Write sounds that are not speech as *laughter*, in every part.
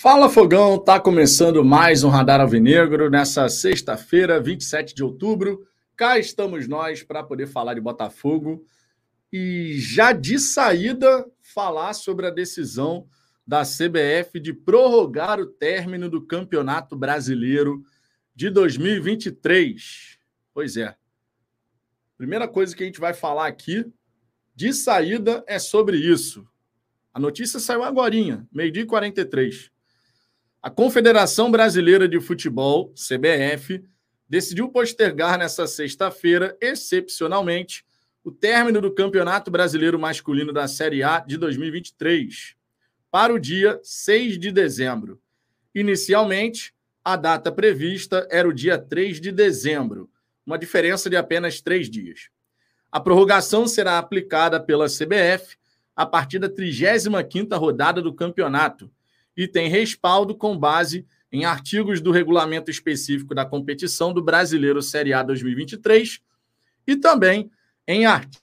Fala Fogão, tá começando mais um Radar Alvinegro nessa sexta-feira, 27 de outubro. Cá estamos nós para poder falar de Botafogo e já de saída falar sobre a decisão da CBF de prorrogar o término do Campeonato Brasileiro de 2023. Pois é. Primeira coisa que a gente vai falar aqui de saída é sobre isso. A notícia saiu agora, meio-dia e 43. A Confederação Brasileira de Futebol, CBF, decidiu postergar nesta sexta-feira, excepcionalmente, o término do Campeonato Brasileiro Masculino da Série A de 2023 para o dia 6 de dezembro. Inicialmente, a data prevista era o dia 3 de dezembro, uma diferença de apenas três dias. A prorrogação será aplicada pela CBF a partir da 35ª rodada do campeonato, e tem respaldo com base em artigos do regulamento específico da competição do Brasileiro Série A 2023 e também em artigos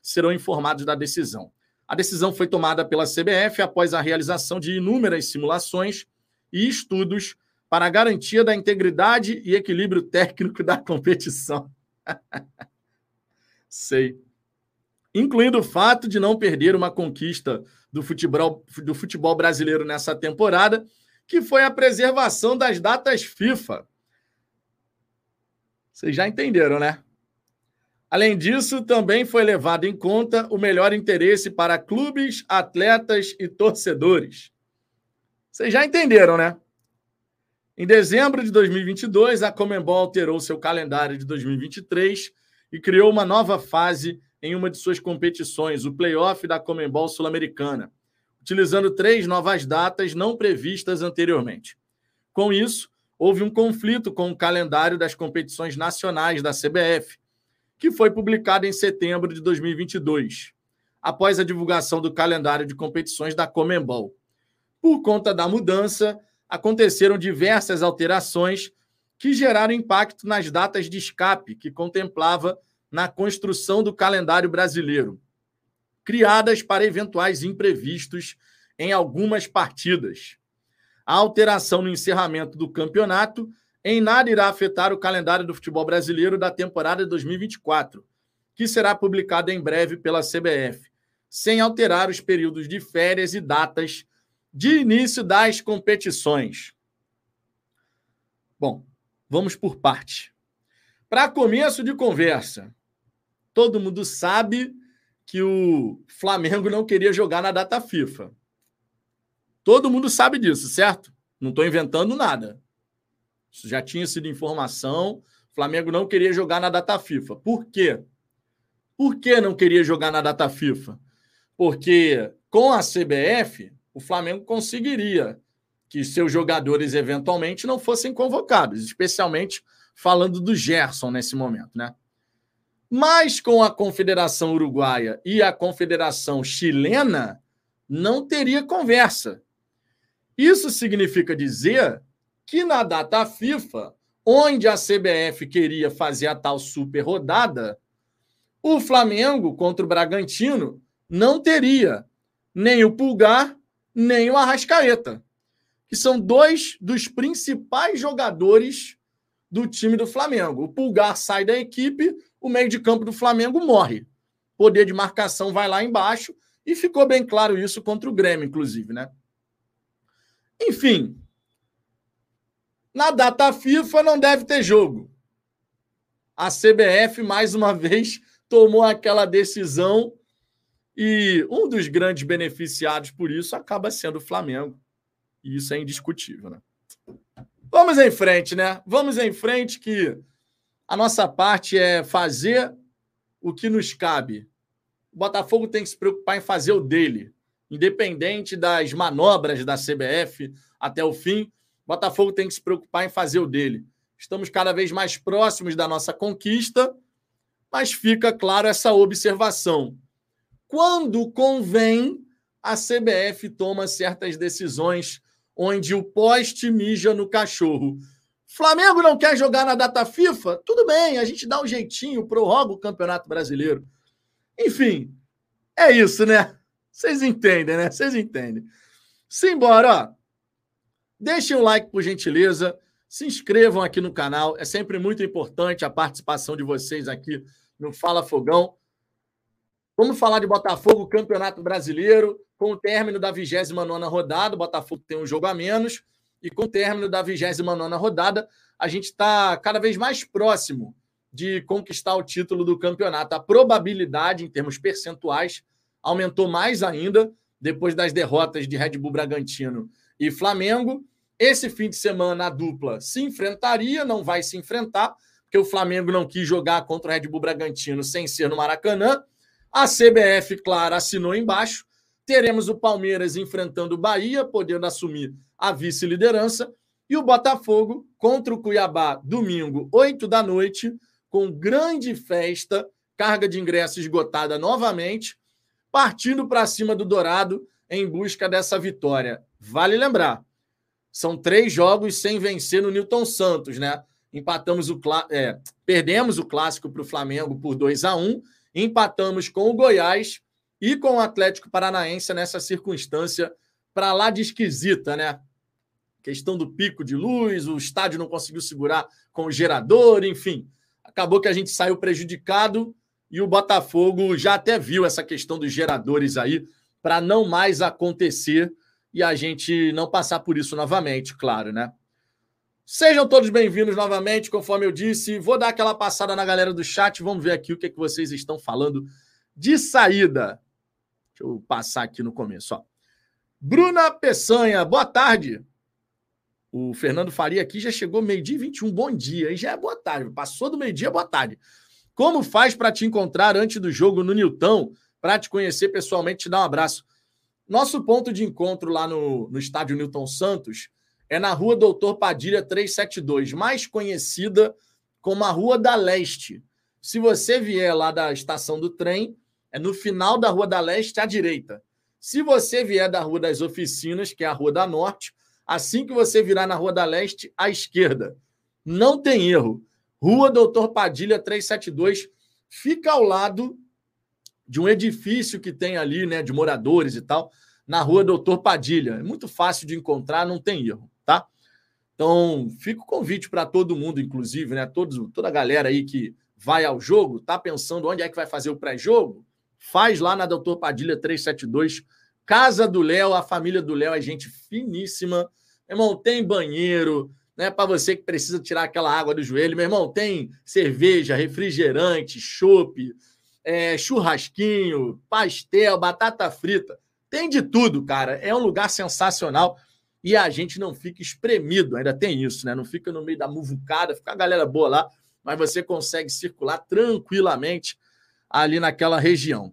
serão informados da decisão. A decisão foi tomada pela CBF após a realização de inúmeras simulações e estudos para garantia da integridade e equilíbrio técnico da competição. *laughs* Sei. Incluindo o fato de não perder uma conquista do futebol, do futebol brasileiro nessa temporada, que foi a preservação das datas FIFA. Vocês já entenderam, né? Além disso, também foi levado em conta o melhor interesse para clubes, atletas e torcedores. Vocês já entenderam, né? Em dezembro de 2022, a Comembol alterou seu calendário de 2023 e criou uma nova fase em uma de suas competições, o playoff da Comembol Sul-Americana, utilizando três novas datas não previstas anteriormente. Com isso, houve um conflito com o calendário das competições nacionais da CBF, que foi publicado em setembro de 2022, após a divulgação do calendário de competições da Comembol. Por conta da mudança, aconteceram diversas alterações que geraram impacto nas datas de escape que contemplava na construção do calendário brasileiro, criadas para eventuais imprevistos em algumas partidas. A alteração no encerramento do campeonato em nada irá afetar o calendário do futebol brasileiro da temporada 2024, que será publicado em breve pela CBF, sem alterar os períodos de férias e datas de início das competições. Bom, Vamos por parte. Para começo de conversa, todo mundo sabe que o Flamengo não queria jogar na data FIFA. Todo mundo sabe disso, certo? Não estou inventando nada. Isso já tinha sido informação. O Flamengo não queria jogar na data FIFA. Por quê? Por que não queria jogar na data FIFA? Porque com a CBF, o Flamengo conseguiria que seus jogadores eventualmente não fossem convocados, especialmente falando do Gerson nesse momento, né? Mas com a Confederação Uruguaia e a Confederação Chilena, não teria conversa. Isso significa dizer que na data FIFA, onde a CBF queria fazer a tal super rodada, o Flamengo contra o Bragantino não teria nem o Pulgar, nem o Arrascaeta que são dois dos principais jogadores do time do Flamengo. O Pulgar sai da equipe, o meio de campo do Flamengo morre. Poder de marcação vai lá embaixo e ficou bem claro isso contra o Grêmio, inclusive, né? Enfim, na data FIFA não deve ter jogo. A CBF, mais uma vez, tomou aquela decisão e um dos grandes beneficiados por isso acaba sendo o Flamengo. E isso é indiscutível, né? Vamos em frente, né? Vamos em frente que a nossa parte é fazer o que nos cabe. O Botafogo tem que se preocupar em fazer o dele, independente das manobras da CBF até o fim. O Botafogo tem que se preocupar em fazer o dele. Estamos cada vez mais próximos da nossa conquista, mas fica claro essa observação. Quando convém, a CBF toma certas decisões onde o poste mija no cachorro. Flamengo não quer jogar na data FIFA? Tudo bem, a gente dá um jeitinho, prorroga o Campeonato Brasileiro. Enfim, é isso, né? Vocês entendem, né? Vocês entendem. Simbora, ó. Deixem o like, por gentileza. Se inscrevam aqui no canal. É sempre muito importante a participação de vocês aqui no Fala Fogão. Vamos falar de Botafogo, Campeonato Brasileiro, com o término da 29 rodada. O Botafogo tem um jogo a menos. E com o término da 29 rodada, a gente está cada vez mais próximo de conquistar o título do campeonato. A probabilidade, em termos percentuais, aumentou mais ainda depois das derrotas de Red Bull Bragantino e Flamengo. Esse fim de semana a dupla se enfrentaria, não vai se enfrentar, porque o Flamengo não quis jogar contra o Red Bull Bragantino sem ser no Maracanã. A CBF, claro, assinou embaixo. Teremos o Palmeiras enfrentando o Bahia, podendo assumir a vice-liderança. E o Botafogo contra o Cuiabá, domingo, 8 da noite, com grande festa, carga de ingressos esgotada novamente, partindo para cima do Dourado em busca dessa vitória. Vale lembrar, são três jogos sem vencer no Newton Santos, né? Empatamos o é, perdemos o clássico para o Flamengo por 2 a 1 empatamos com o Goiás e com o Atlético Paranaense nessa circunstância para lá de esquisita, né? Questão do pico de luz, o estádio não conseguiu segurar com o gerador, enfim. Acabou que a gente saiu prejudicado e o Botafogo já até viu essa questão dos geradores aí para não mais acontecer e a gente não passar por isso novamente, claro, né? Sejam todos bem-vindos novamente, conforme eu disse. Vou dar aquela passada na galera do chat, vamos ver aqui o que, é que vocês estão falando de saída. Deixa eu passar aqui no começo, ó. Bruna Peçanha, boa tarde. O Fernando Faria aqui já chegou meio-dia e 21. Bom dia, e já é boa tarde. Passou do meio-dia, boa tarde. Como faz para te encontrar antes do jogo no Nilton, para te conhecer pessoalmente, te dar um abraço? Nosso ponto de encontro lá no, no estádio Newton Santos é na rua Doutor Padilha 372, mais conhecida como a Rua da Leste. Se você vier lá da estação do trem, é no final da Rua da Leste à direita. Se você vier da Rua das Oficinas, que é a Rua da Norte, assim que você virar na Rua da Leste, à esquerda. Não tem erro. Rua Doutor Padilha 372 fica ao lado de um edifício que tem ali, né, de moradores e tal, na Rua Doutor Padilha. É muito fácil de encontrar, não tem erro? Então, fica o convite para todo mundo, inclusive, né? Todos, toda a galera aí que vai ao jogo, tá pensando onde é que vai fazer o pré-jogo? Faz lá na Doutor Padilha 372, Casa do Léo, a família do Léo é gente finíssima. Meu irmão, tem banheiro, né? Para você que precisa tirar aquela água do joelho, meu irmão, tem cerveja, refrigerante, chopp, é, churrasquinho, pastel, batata frita. Tem de tudo, cara. É um lugar sensacional e a gente não fica espremido, ainda tem isso, né? Não fica no meio da muvucada, fica a galera boa lá, mas você consegue circular tranquilamente ali naquela região.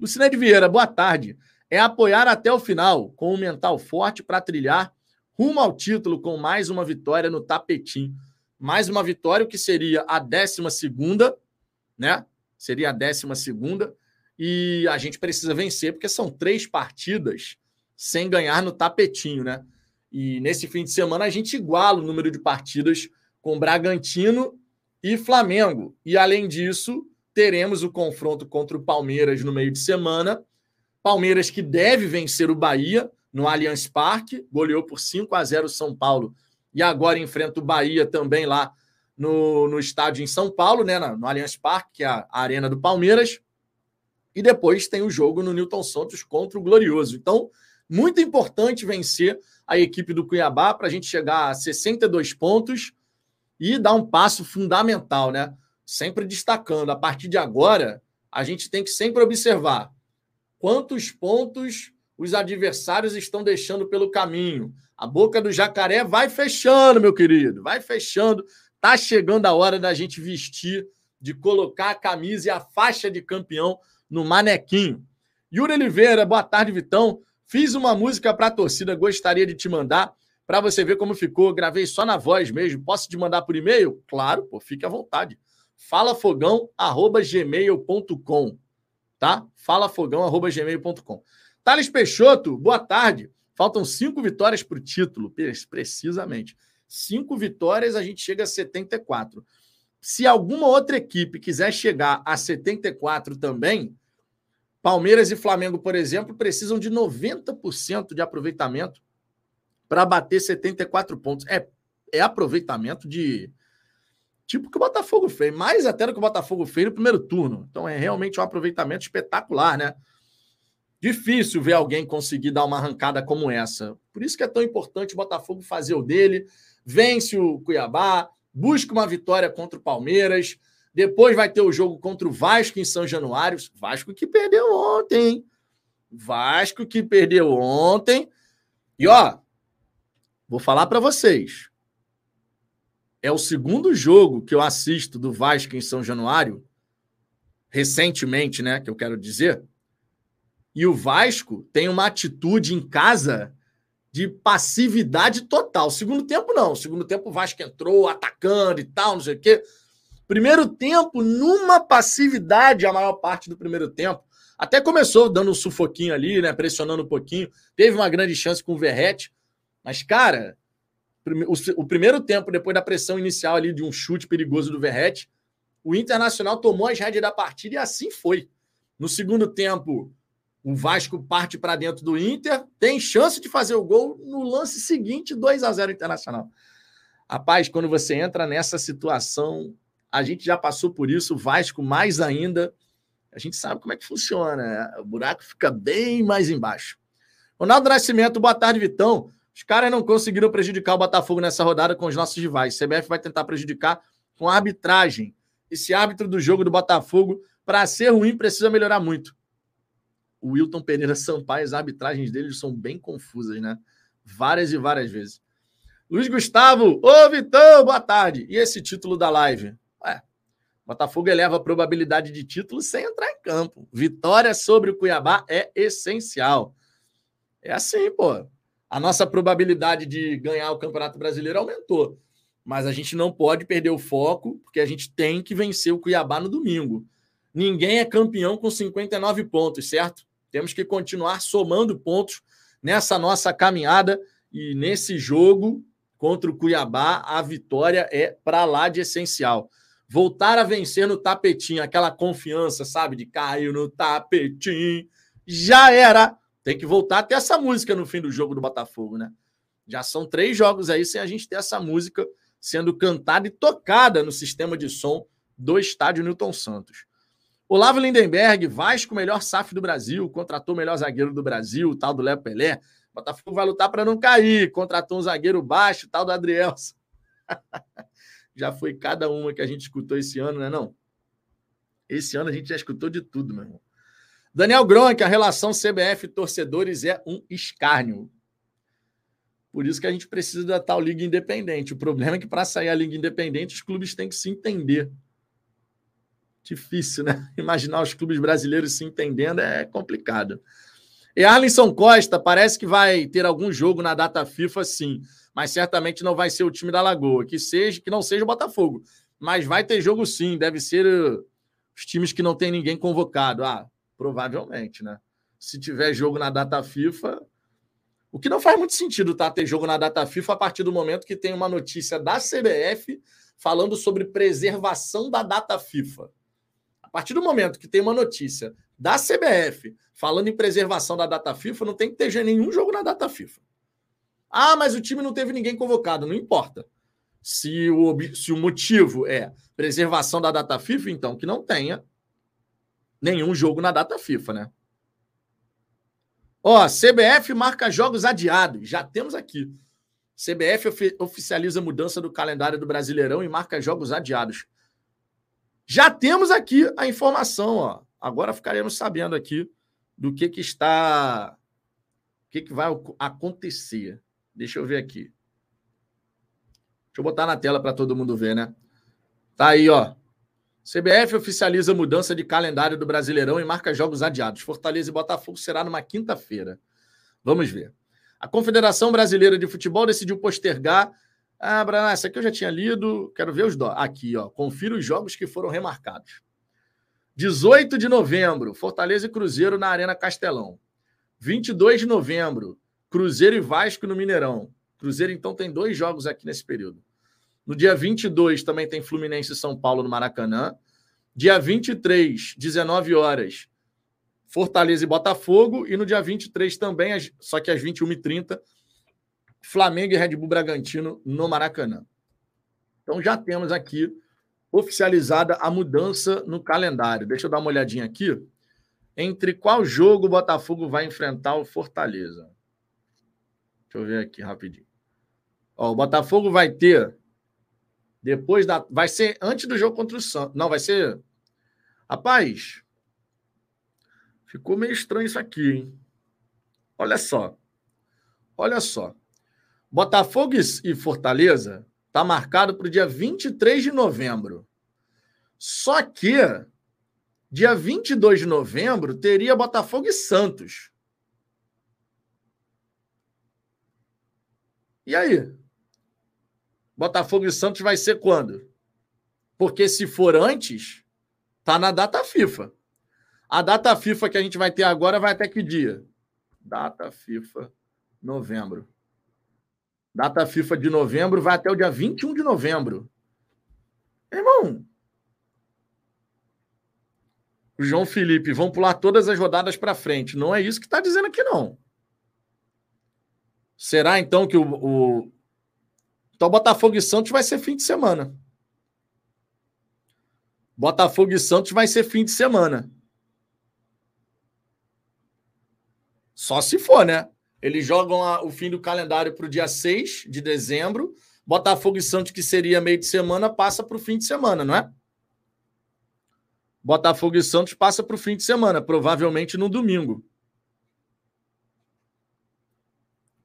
Lucineide Vieira, boa tarde. É apoiar até o final, com um mental forte para trilhar rumo ao título com mais uma vitória no tapetim. Mais uma vitória, o que seria a décima segunda, né? Seria a décima segunda. E a gente precisa vencer, porque são três partidas sem ganhar no tapetinho, né? E nesse fim de semana a gente iguala o número de partidas com Bragantino e Flamengo. E além disso, teremos o confronto contra o Palmeiras no meio de semana. Palmeiras que deve vencer o Bahia no Allianz Parque, goleou por 5 a 0 São Paulo e agora enfrenta o Bahia também lá no, no estádio em São Paulo, né, no Allianz Parque, que é a arena do Palmeiras. E depois tem o jogo no Newton Santos contra o Glorioso. Então, muito importante vencer a equipe do Cuiabá para a gente chegar a 62 pontos e dar um passo fundamental, né? Sempre destacando, a partir de agora, a gente tem que sempre observar quantos pontos os adversários estão deixando pelo caminho. A boca do jacaré vai fechando, meu querido, vai fechando. Tá chegando a hora da gente vestir, de colocar a camisa e a faixa de campeão no manequinho. Yuri Oliveira, boa tarde, Vitão. Fiz uma música para a torcida, gostaria de te mandar para você ver como ficou. Gravei só na voz mesmo. Posso te mandar por e-mail? Claro, pô, fique à vontade. falafogão@gmail.com, tá? falafogão@gmail.com. Thales Peixoto, boa tarde. Faltam cinco vitórias para o título, precisamente. Cinco vitórias, a gente chega a 74. se alguma outra equipe quiser chegar a 74 também, Palmeiras e Flamengo, por exemplo, precisam de 90% de aproveitamento para bater 74 pontos. É, é aproveitamento de tipo que o Botafogo fez, mais até do que o Botafogo fez no primeiro turno. Então é realmente um aproveitamento espetacular, né? Difícil ver alguém conseguir dar uma arrancada como essa. Por isso que é tão importante o Botafogo fazer o dele, vence o Cuiabá, busca uma vitória contra o Palmeiras, depois vai ter o jogo contra o Vasco em São Januário. Vasco que perdeu ontem, hein? Vasco que perdeu ontem. E ó, vou falar para vocês. É o segundo jogo que eu assisto do Vasco em São Januário, recentemente, né? Que eu quero dizer. E o Vasco tem uma atitude em casa de passividade total. Segundo tempo, não. Segundo tempo, o Vasco entrou atacando e tal, não sei o quê. Primeiro tempo, numa passividade a maior parte do primeiro tempo. Até começou dando um sufoquinho ali, né? Pressionando um pouquinho. Teve uma grande chance com o Verrete. Mas, cara, o primeiro tempo, depois da pressão inicial ali de um chute perigoso do Verrete, o Internacional tomou as rédeas da partida e assim foi. No segundo tempo, o Vasco parte para dentro do Inter, tem chance de fazer o gol no lance seguinte, 2 a 0 Internacional. Rapaz, quando você entra nessa situação, a gente já passou por isso, o Vasco mais ainda. A gente sabe como é que funciona. Né? O buraco fica bem mais embaixo. Ronaldo Nascimento, boa tarde, Vitão. Os caras não conseguiram prejudicar o Botafogo nessa rodada com os nossos rivais. O CBF vai tentar prejudicar com a arbitragem. Esse árbitro do jogo do Botafogo, para ser ruim, precisa melhorar muito. O Wilton Pereira Sampaio, as arbitragens dele são bem confusas, né? Várias e várias vezes. Luiz Gustavo, ô Vitão, boa tarde. E esse título da live? Botafogo eleva a probabilidade de título sem entrar em campo. Vitória sobre o Cuiabá é essencial. É assim, pô. A nossa probabilidade de ganhar o Campeonato Brasileiro aumentou. Mas a gente não pode perder o foco, porque a gente tem que vencer o Cuiabá no domingo. Ninguém é campeão com 59 pontos, certo? Temos que continuar somando pontos nessa nossa caminhada e nesse jogo contra o Cuiabá, a vitória é para lá de essencial voltar a vencer no tapetinho, aquela confiança, sabe, de cair no tapetinho, já era. Tem que voltar a ter essa música no fim do jogo do Botafogo, né? Já são três jogos aí sem a gente ter essa música sendo cantada e tocada no sistema de som do estádio Newton Santos. Olavo Lindenberg, Vasco, melhor SAF do Brasil, contratou o melhor zagueiro do Brasil, tal do Léo Pelé. Botafogo vai lutar para não cair, contratou um zagueiro baixo, tal do Adrielson. *laughs* já foi cada uma que a gente escutou esse ano, né? Não. Esse ano a gente já escutou de tudo, meu irmão. Daniel Gronk, a relação CBF-torcedores é um escárnio. Por isso que a gente precisa da tal Liga Independente. O problema é que para sair a Liga Independente, os clubes têm que se entender. Difícil, né? *laughs* Imaginar os clubes brasileiros se entendendo é complicado. E Arlinson Costa, parece que vai ter algum jogo na data FIFA, sim mas certamente não vai ser o time da Lagoa, que seja que não seja o Botafogo, mas vai ter jogo sim, deve ser uh, os times que não tem ninguém convocado. Ah, provavelmente, né? Se tiver jogo na data FIFA, o que não faz muito sentido, tá? Ter jogo na data FIFA a partir do momento que tem uma notícia da CBF falando sobre preservação da data FIFA. A partir do momento que tem uma notícia da CBF falando em preservação da data FIFA, não tem que ter nenhum jogo na data FIFA. Ah, mas o time não teve ninguém convocado. Não importa. Se o, se o motivo é preservação da data FIFA, então que não tenha nenhum jogo na data FIFA, né? Ó, CBF marca jogos adiados. Já temos aqui. CBF oficializa a mudança do calendário do Brasileirão e marca jogos adiados. Já temos aqui a informação, ó. Agora ficaremos sabendo aqui do que que está o que que vai acontecer. Deixa eu ver aqui. Deixa eu botar na tela para todo mundo ver, né? Tá aí, ó. CBF oficializa mudança de calendário do Brasileirão e marca jogos adiados. Fortaleza e Botafogo será numa quinta-feira. Vamos ver. A Confederação Brasileira de Futebol decidiu postergar. Ah, Brana, essa aqui eu já tinha lido. Quero ver os. Do... Aqui, ó. Confira os jogos que foram remarcados. 18 de novembro, Fortaleza e Cruzeiro na Arena Castelão. 22 de novembro, Cruzeiro e Vasco no Mineirão. Cruzeiro, então, tem dois jogos aqui nesse período. No dia 22 também tem Fluminense e São Paulo no Maracanã. Dia 23, 19 horas, Fortaleza e Botafogo. E no dia 23 também, só que às 21h30, Flamengo e Red Bull Bragantino no Maracanã. Então já temos aqui oficializada a mudança no calendário. Deixa eu dar uma olhadinha aqui. Entre qual jogo o Botafogo vai enfrentar o Fortaleza? Deixa eu ver aqui rapidinho. Ó, o Botafogo vai ter depois da vai ser antes do jogo contra o Santos. Não, vai ser Rapaz, ficou meio estranho isso aqui, hein? Olha só. Olha só. Botafogo e Fortaleza Está marcado para o dia 23 de novembro. Só que, dia 22 de novembro, teria Botafogo e Santos. E aí? Botafogo e Santos vai ser quando? Porque se for antes, tá na data FIFA. A data FIFA que a gente vai ter agora vai até que dia? Data FIFA, novembro. Data FIFA de novembro vai até o dia 21 de novembro. Irmão, o João Felipe, vão pular todas as rodadas para frente. Não é isso que está dizendo aqui, não. Será então que o, o. Então, Botafogo e Santos vai ser fim de semana. Botafogo e Santos vai ser fim de semana. Só se for, né? Eles jogam a, o fim do calendário para o dia 6 de dezembro. Botafogo e Santos, que seria meio de semana, passa para o fim de semana, não é? Botafogo e Santos passa para o fim de semana, provavelmente no domingo.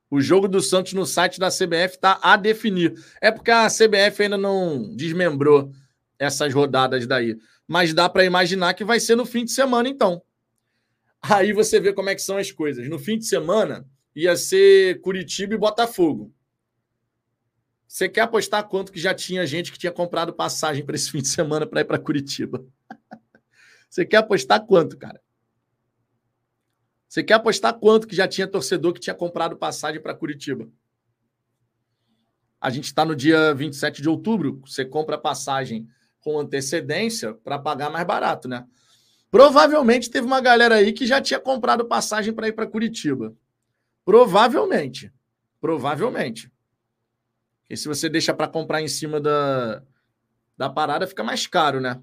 O jogo do Santos no site da CBF está a definir. É porque a CBF ainda não desmembrou essas rodadas daí. Mas dá para imaginar que vai ser no fim de semana, então. Aí você vê como é que são as coisas. No fim de semana, ia ser Curitiba e Botafogo. Você quer apostar quanto que já tinha gente que tinha comprado passagem para esse fim de semana para ir para Curitiba? *laughs* Você quer apostar quanto, cara? Você quer apostar quanto que já tinha torcedor que tinha comprado passagem para Curitiba? A gente está no dia 27 de outubro. Você compra passagem com antecedência para pagar mais barato, né? Provavelmente teve uma galera aí que já tinha comprado passagem para ir para Curitiba. Provavelmente. Provavelmente. E se você deixa para comprar em cima da, da parada, fica mais caro, né?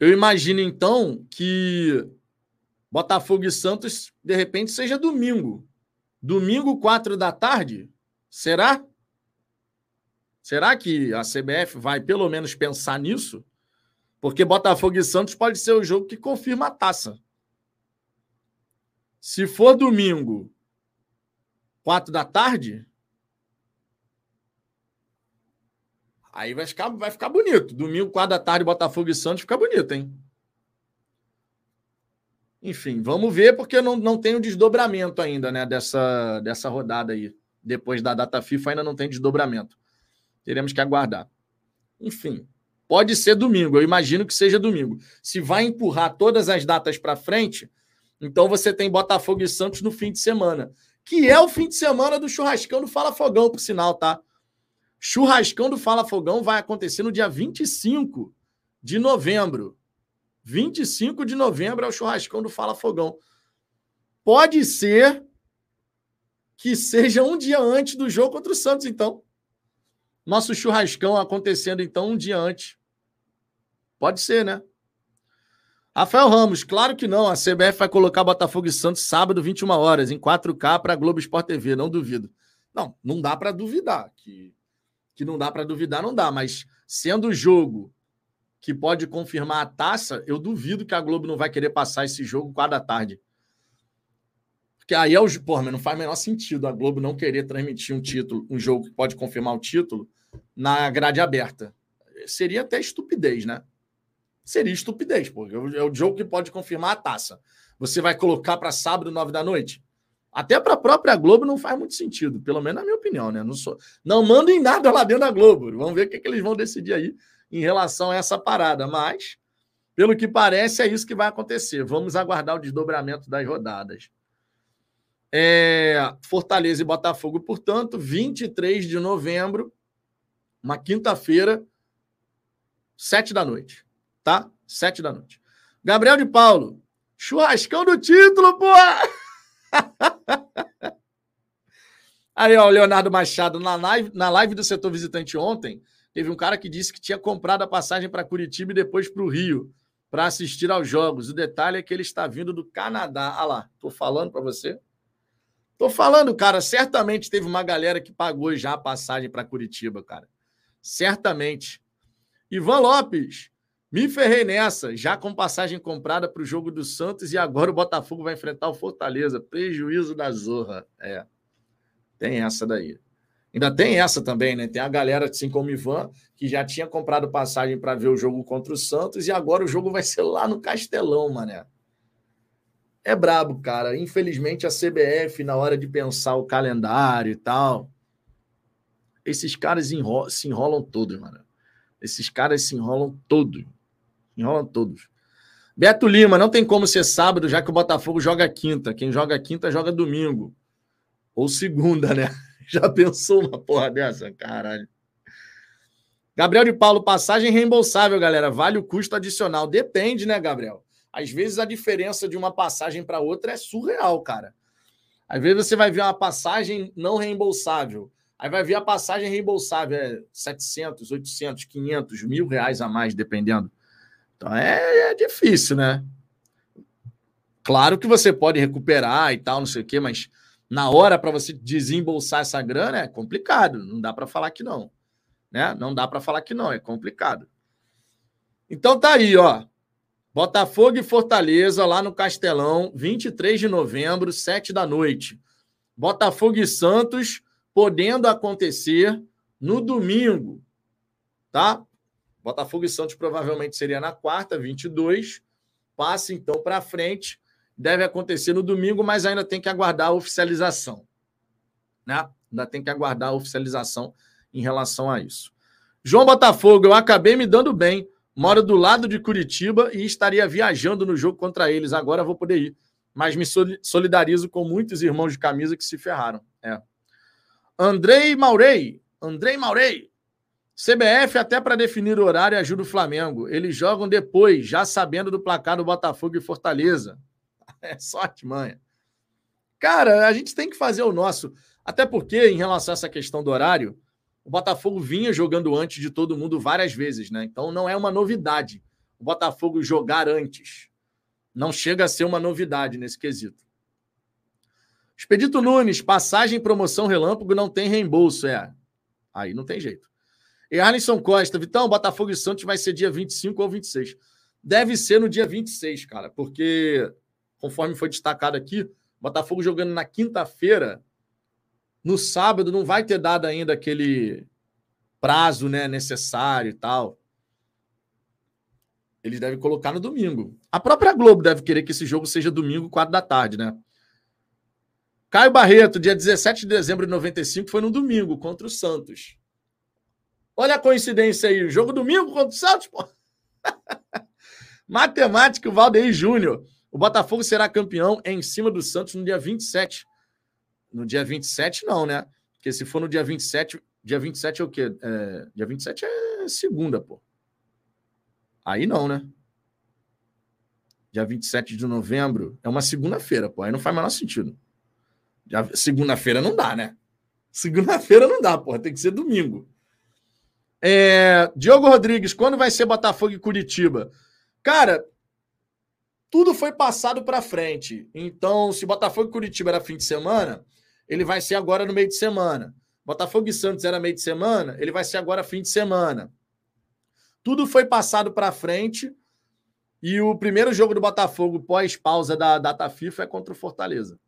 Eu imagino então que Botafogo e Santos, de repente, seja domingo. Domingo, quatro da tarde? Será? Será que a CBF vai pelo menos pensar nisso? Porque Botafogo e Santos pode ser o jogo que confirma a taça. Se for domingo, quatro da tarde, aí vai ficar, vai ficar bonito. Domingo, quatro da tarde, Botafogo e Santos, fica bonito, hein? Enfim, vamos ver, porque não, não tem o desdobramento ainda, né, dessa, dessa rodada aí. Depois da data FIFA ainda não tem desdobramento. Teremos que aguardar. Enfim, pode ser domingo, eu imagino que seja domingo. Se vai empurrar todas as datas para frente, então você tem Botafogo e Santos no fim de semana, que é o fim de semana do churrascão do Fala Fogão, por sinal, tá? Churrascão do Fala Fogão vai acontecer no dia 25 de novembro. 25 de novembro é o churrascão do Fala Fogão. Pode ser que seja um dia antes do jogo contra o Santos, então. Nosso churrascão acontecendo, então, um dia antes. Pode ser, né? Rafael Ramos, claro que não. A CBF vai colocar Botafogo e Santos sábado, 21 horas, em 4K para Globo Sport TV, não duvido. Não, não dá para duvidar. Que, que não dá para duvidar, não dá. Mas sendo o jogo que pode confirmar a taça, eu duvido que a Globo não vai querer passar esse jogo 4 da tarde. Porque aí é o. Porra, mas não faz o menor sentido a Globo não querer transmitir um título, um jogo que pode confirmar o título, na grade aberta. Seria até estupidez, né? seria estupidez, porque é o jogo que pode confirmar a taça. Você vai colocar para sábado, nove da noite? Até para a própria Globo não faz muito sentido, pelo menos na minha opinião, né? Não, sou, não mandem nada lá dentro da Globo. Vamos ver o que, é que eles vão decidir aí em relação a essa parada. Mas, pelo que parece, é isso que vai acontecer. Vamos aguardar o desdobramento das rodadas. É, Fortaleza e Botafogo, portanto, 23 de novembro, uma quinta-feira, sete da noite, tá? Sete da noite. Gabriel de Paulo, churrascão do título, pô! *laughs* Aí, ó, o Leonardo Machado, na live, na live do setor visitante ontem, teve um cara que disse que tinha comprado a passagem para Curitiba e depois para o Rio para assistir aos jogos. O detalhe é que ele está vindo do Canadá. Ah lá, tô falando para você. Tô falando, cara, certamente teve uma galera que pagou já a passagem para Curitiba, cara. Certamente. Ivan Lopes, me ferrei nessa, já com passagem comprada para o jogo do Santos e agora o Botafogo vai enfrentar o Fortaleza. Prejuízo da Zorra. É. Tem essa daí. Ainda tem essa também, né? Tem a galera, assim como Ivan, que já tinha comprado passagem para ver o jogo contra o Santos e agora o jogo vai ser lá no Castelão, mané. É brabo, cara. Infelizmente a CBF, na hora de pensar o calendário e tal, esses caras enro se enrolam todos, mano. Esses caras se enrolam todos. Enrolam todos. Beto Lima, não tem como ser sábado, já que o Botafogo joga quinta. Quem joga quinta joga domingo. Ou segunda, né? *laughs* Já pensou uma porra dessa? Caralho. Gabriel de Paulo, passagem reembolsável, galera. Vale o custo adicional. Depende, né, Gabriel? Às vezes a diferença de uma passagem para outra é surreal, cara. Às vezes você vai ver uma passagem não reembolsável. Aí vai ver a passagem reembolsável, é 700, 800, 500, mil reais a mais, dependendo. Então é, é difícil, né? Claro que você pode recuperar e tal, não sei o quê, mas na hora para você desembolsar essa grana é complicado. Não dá para falar que não. Né? Não dá para falar que não, é complicado. Então tá aí, ó. Botafogo e Fortaleza lá no Castelão, 23 de novembro, 7 da noite. Botafogo e Santos podendo acontecer no domingo, tá? Botafogo e Santos provavelmente seria na quarta, 22. Passa então para frente deve acontecer no domingo, mas ainda tem que aguardar a oficialização. Né? Ainda tem que aguardar a oficialização em relação a isso. João Botafogo, eu acabei me dando bem. Moro do lado de Curitiba e estaria viajando no jogo contra eles. Agora vou poder ir. Mas me solidarizo com muitos irmãos de camisa que se ferraram. É. Andrei Maurei. Andrei Maurei. CBF até para definir o horário ajuda o Flamengo. Eles jogam depois, já sabendo do placar do Botafogo e Fortaleza. *laughs* É só artimanha. Cara, a gente tem que fazer o nosso. Até porque, em relação a essa questão do horário, o Botafogo vinha jogando antes de todo mundo várias vezes, né? Então não é uma novidade o Botafogo jogar antes. Não chega a ser uma novidade nesse quesito. Expedito Nunes, passagem promoção relâmpago não tem reembolso, é. Aí não tem jeito. E Arlisson Costa, Vitão, Botafogo e Santos vai ser dia 25 ou 26. Deve ser no dia 26, cara, porque conforme foi destacado aqui, Botafogo jogando na quinta-feira, no sábado não vai ter dado ainda aquele prazo né, necessário e tal. Eles devem colocar no domingo. A própria Globo deve querer que esse jogo seja domingo, quatro da tarde, né? Caio Barreto, dia 17 de dezembro de 95, foi no domingo, contra o Santos. Olha a coincidência aí, jogo domingo contra o Santos, pô. *laughs* Matemático Valdeir Júnior. O Botafogo será campeão em cima do Santos no dia 27. No dia 27, não, né? Porque se for no dia 27, dia 27 é o quê? É, dia 27 é segunda, pô. Aí não, né? Dia 27 de novembro é uma segunda-feira, pô. Aí não faz o menor sentido. Segunda-feira não dá, né? Segunda-feira não dá, pô. Tem que ser domingo. É, Diogo Rodrigues, quando vai ser Botafogo e Curitiba? Cara, tudo foi passado para frente. Então, se Botafogo e Curitiba era fim de semana, ele vai ser agora no meio de semana. Botafogo e Santos era meio de semana, ele vai ser agora fim de semana. Tudo foi passado para frente e o primeiro jogo do Botafogo pós-pausa da data FIFA é contra o Fortaleza.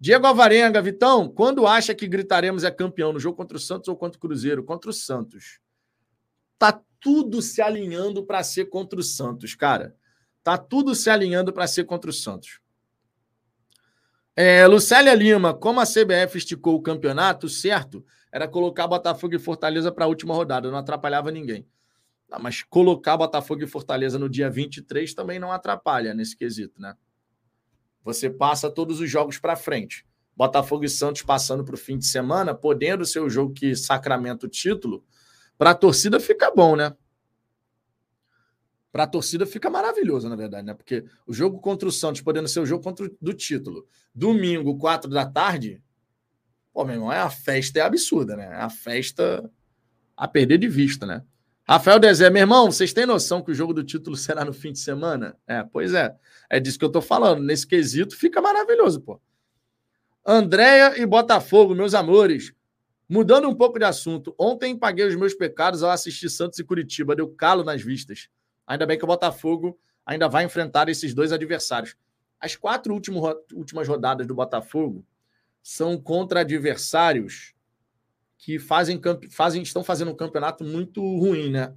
Diego Alvarenga, Vitão, quando acha que gritaremos é campeão no jogo contra o Santos ou contra o Cruzeiro? Contra o Santos. Tá tudo se alinhando para ser contra o Santos, cara. Tá tudo se alinhando para ser contra o Santos. É, Lucélia Lima, como a CBF esticou o campeonato, certo? Era colocar Botafogo e Fortaleza para a última rodada, não atrapalhava ninguém. Não, mas colocar Botafogo e Fortaleza no dia 23 também não atrapalha nesse quesito, né? Você passa todos os jogos para frente. Botafogo e Santos passando para o fim de semana, podendo ser o jogo que sacramenta o título, para a torcida fica bom, né? Para a torcida fica maravilhoso, na verdade, né? Porque o jogo contra o Santos, podendo ser o jogo contra do título, domingo, quatro da tarde, pô, meu irmão, é a festa é absurda, né? É a festa a perder de vista, né? Rafael Dezé, meu irmão, vocês têm noção que o jogo do título *laughs* será no fim de semana? É, pois é. É disso que eu tô falando. Nesse quesito, fica maravilhoso, pô. Andréia e Botafogo, meus amores. Mudando um pouco de assunto, ontem paguei os meus pecados ao assistir Santos e Curitiba, deu calo nas vistas. Ainda bem que o Botafogo ainda vai enfrentar esses dois adversários. As quatro últimas rodadas do Botafogo são contra adversários que fazem, fazem estão fazendo um campeonato muito ruim, né?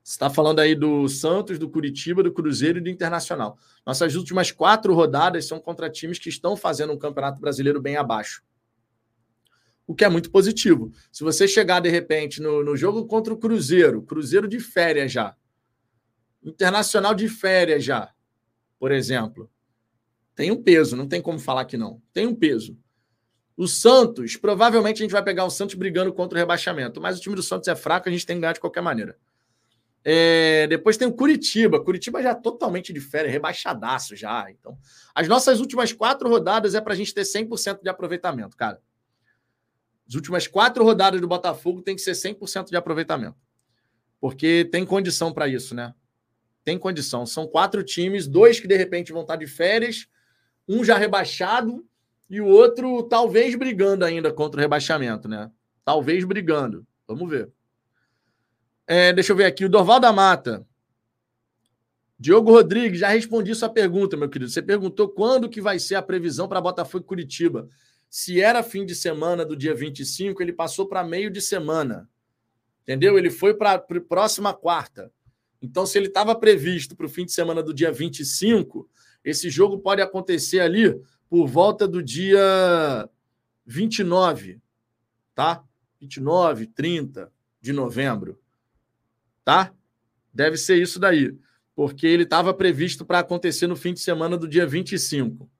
Você está falando aí do Santos, do Curitiba, do Cruzeiro e do Internacional. Nossas últimas quatro rodadas são contra times que estão fazendo um campeonato brasileiro bem abaixo o que é muito positivo. Se você chegar de repente no, no jogo contra o Cruzeiro, Cruzeiro de férias já, Internacional de férias já, por exemplo, tem um peso, não tem como falar que não. Tem um peso. O Santos, provavelmente a gente vai pegar o Santos brigando contra o rebaixamento, mas o time do Santos é fraco, a gente tem que ganhar de qualquer maneira. É, depois tem o Curitiba. Curitiba já totalmente de férias, rebaixadaço já. Então, as nossas últimas quatro rodadas é para a gente ter 100% de aproveitamento, cara. As últimas quatro rodadas do Botafogo tem que ser 100% de aproveitamento. Porque tem condição para isso, né? Tem condição. São quatro times, dois que de repente vão estar de férias, um já rebaixado e o outro talvez brigando ainda contra o rebaixamento, né? Talvez brigando. Vamos ver. É, deixa eu ver aqui. O Dorval da Mata. Diogo Rodrigues, já respondi sua pergunta, meu querido. Você perguntou quando que vai ser a previsão para Botafogo e Curitiba. Se era fim de semana do dia 25, ele passou para meio de semana. Entendeu? Ele foi para a próxima quarta. Então, se ele estava previsto para o fim de semana do dia 25, esse jogo pode acontecer ali por volta do dia 29, tá? 29, 30 de novembro, tá? Deve ser isso daí, porque ele estava previsto para acontecer no fim de semana do dia 25.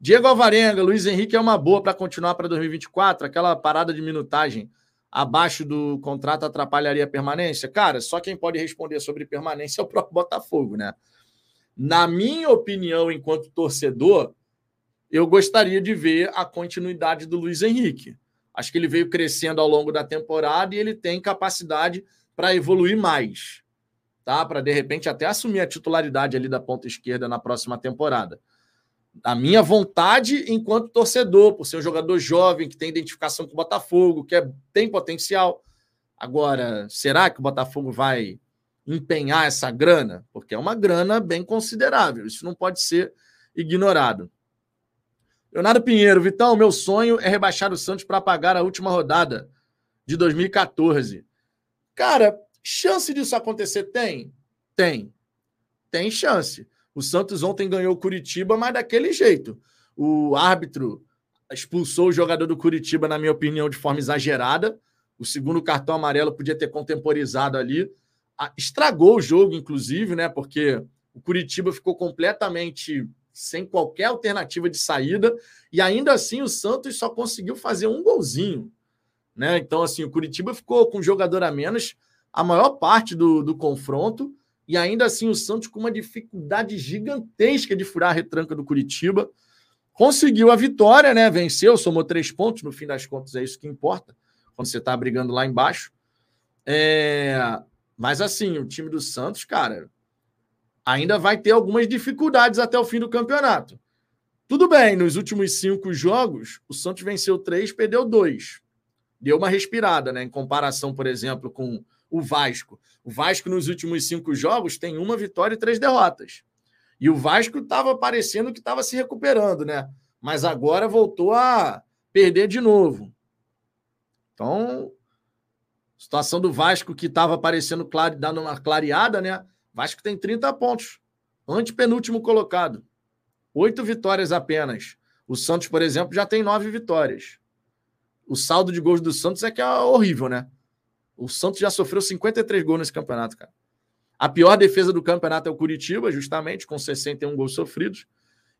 Diego Alvarenga, Luiz Henrique é uma boa para continuar para 2024? Aquela parada de minutagem abaixo do contrato atrapalharia a permanência? Cara, só quem pode responder sobre permanência é o próprio Botafogo, né? Na minha opinião, enquanto torcedor, eu gostaria de ver a continuidade do Luiz Henrique. Acho que ele veio crescendo ao longo da temporada e ele tem capacidade para evoluir mais, tá? Para de repente até assumir a titularidade ali da ponta esquerda na próxima temporada a minha vontade enquanto torcedor, por ser um jogador jovem que tem identificação com o Botafogo, que é, tem potencial. Agora, será que o Botafogo vai empenhar essa grana? Porque é uma grana bem considerável, isso não pode ser ignorado. Leonardo Pinheiro, Vitão, meu sonho é rebaixar o Santos para pagar a última rodada de 2014. Cara, chance disso acontecer tem? Tem. Tem chance. O Santos ontem ganhou o Curitiba, mas daquele jeito. O árbitro expulsou o jogador do Curitiba, na minha opinião, de forma exagerada. O segundo cartão amarelo podia ter contemporizado ali. Estragou o jogo, inclusive, né? Porque o Curitiba ficou completamente sem qualquer alternativa de saída. E ainda assim, o Santos só conseguiu fazer um golzinho. Né? Então, assim, o Curitiba ficou com um jogador a menos a maior parte do, do confronto. E ainda assim o Santos com uma dificuldade gigantesca de furar a retranca do Curitiba. Conseguiu a vitória, né? Venceu, somou três pontos. No fim das contas, é isso que importa. Quando você está brigando lá embaixo. É... Mas assim, o time do Santos, cara, ainda vai ter algumas dificuldades até o fim do campeonato. Tudo bem, nos últimos cinco jogos, o Santos venceu três, perdeu dois. Deu uma respirada, né? Em comparação, por exemplo, com o Vasco. O Vasco, nos últimos cinco jogos, tem uma vitória e três derrotas. E o Vasco estava parecendo que estava se recuperando, né? Mas agora voltou a perder de novo. Então, situação do Vasco que estava aparecendo claro, dando uma clareada, né? Vasco tem 30 pontos. Antepenúltimo colocado. Oito vitórias apenas. O Santos, por exemplo, já tem nove vitórias. O saldo de gols do Santos é que é horrível, né? O Santos já sofreu 53 gols nesse campeonato, cara. A pior defesa do campeonato é o Curitiba, justamente, com 61 gols sofridos.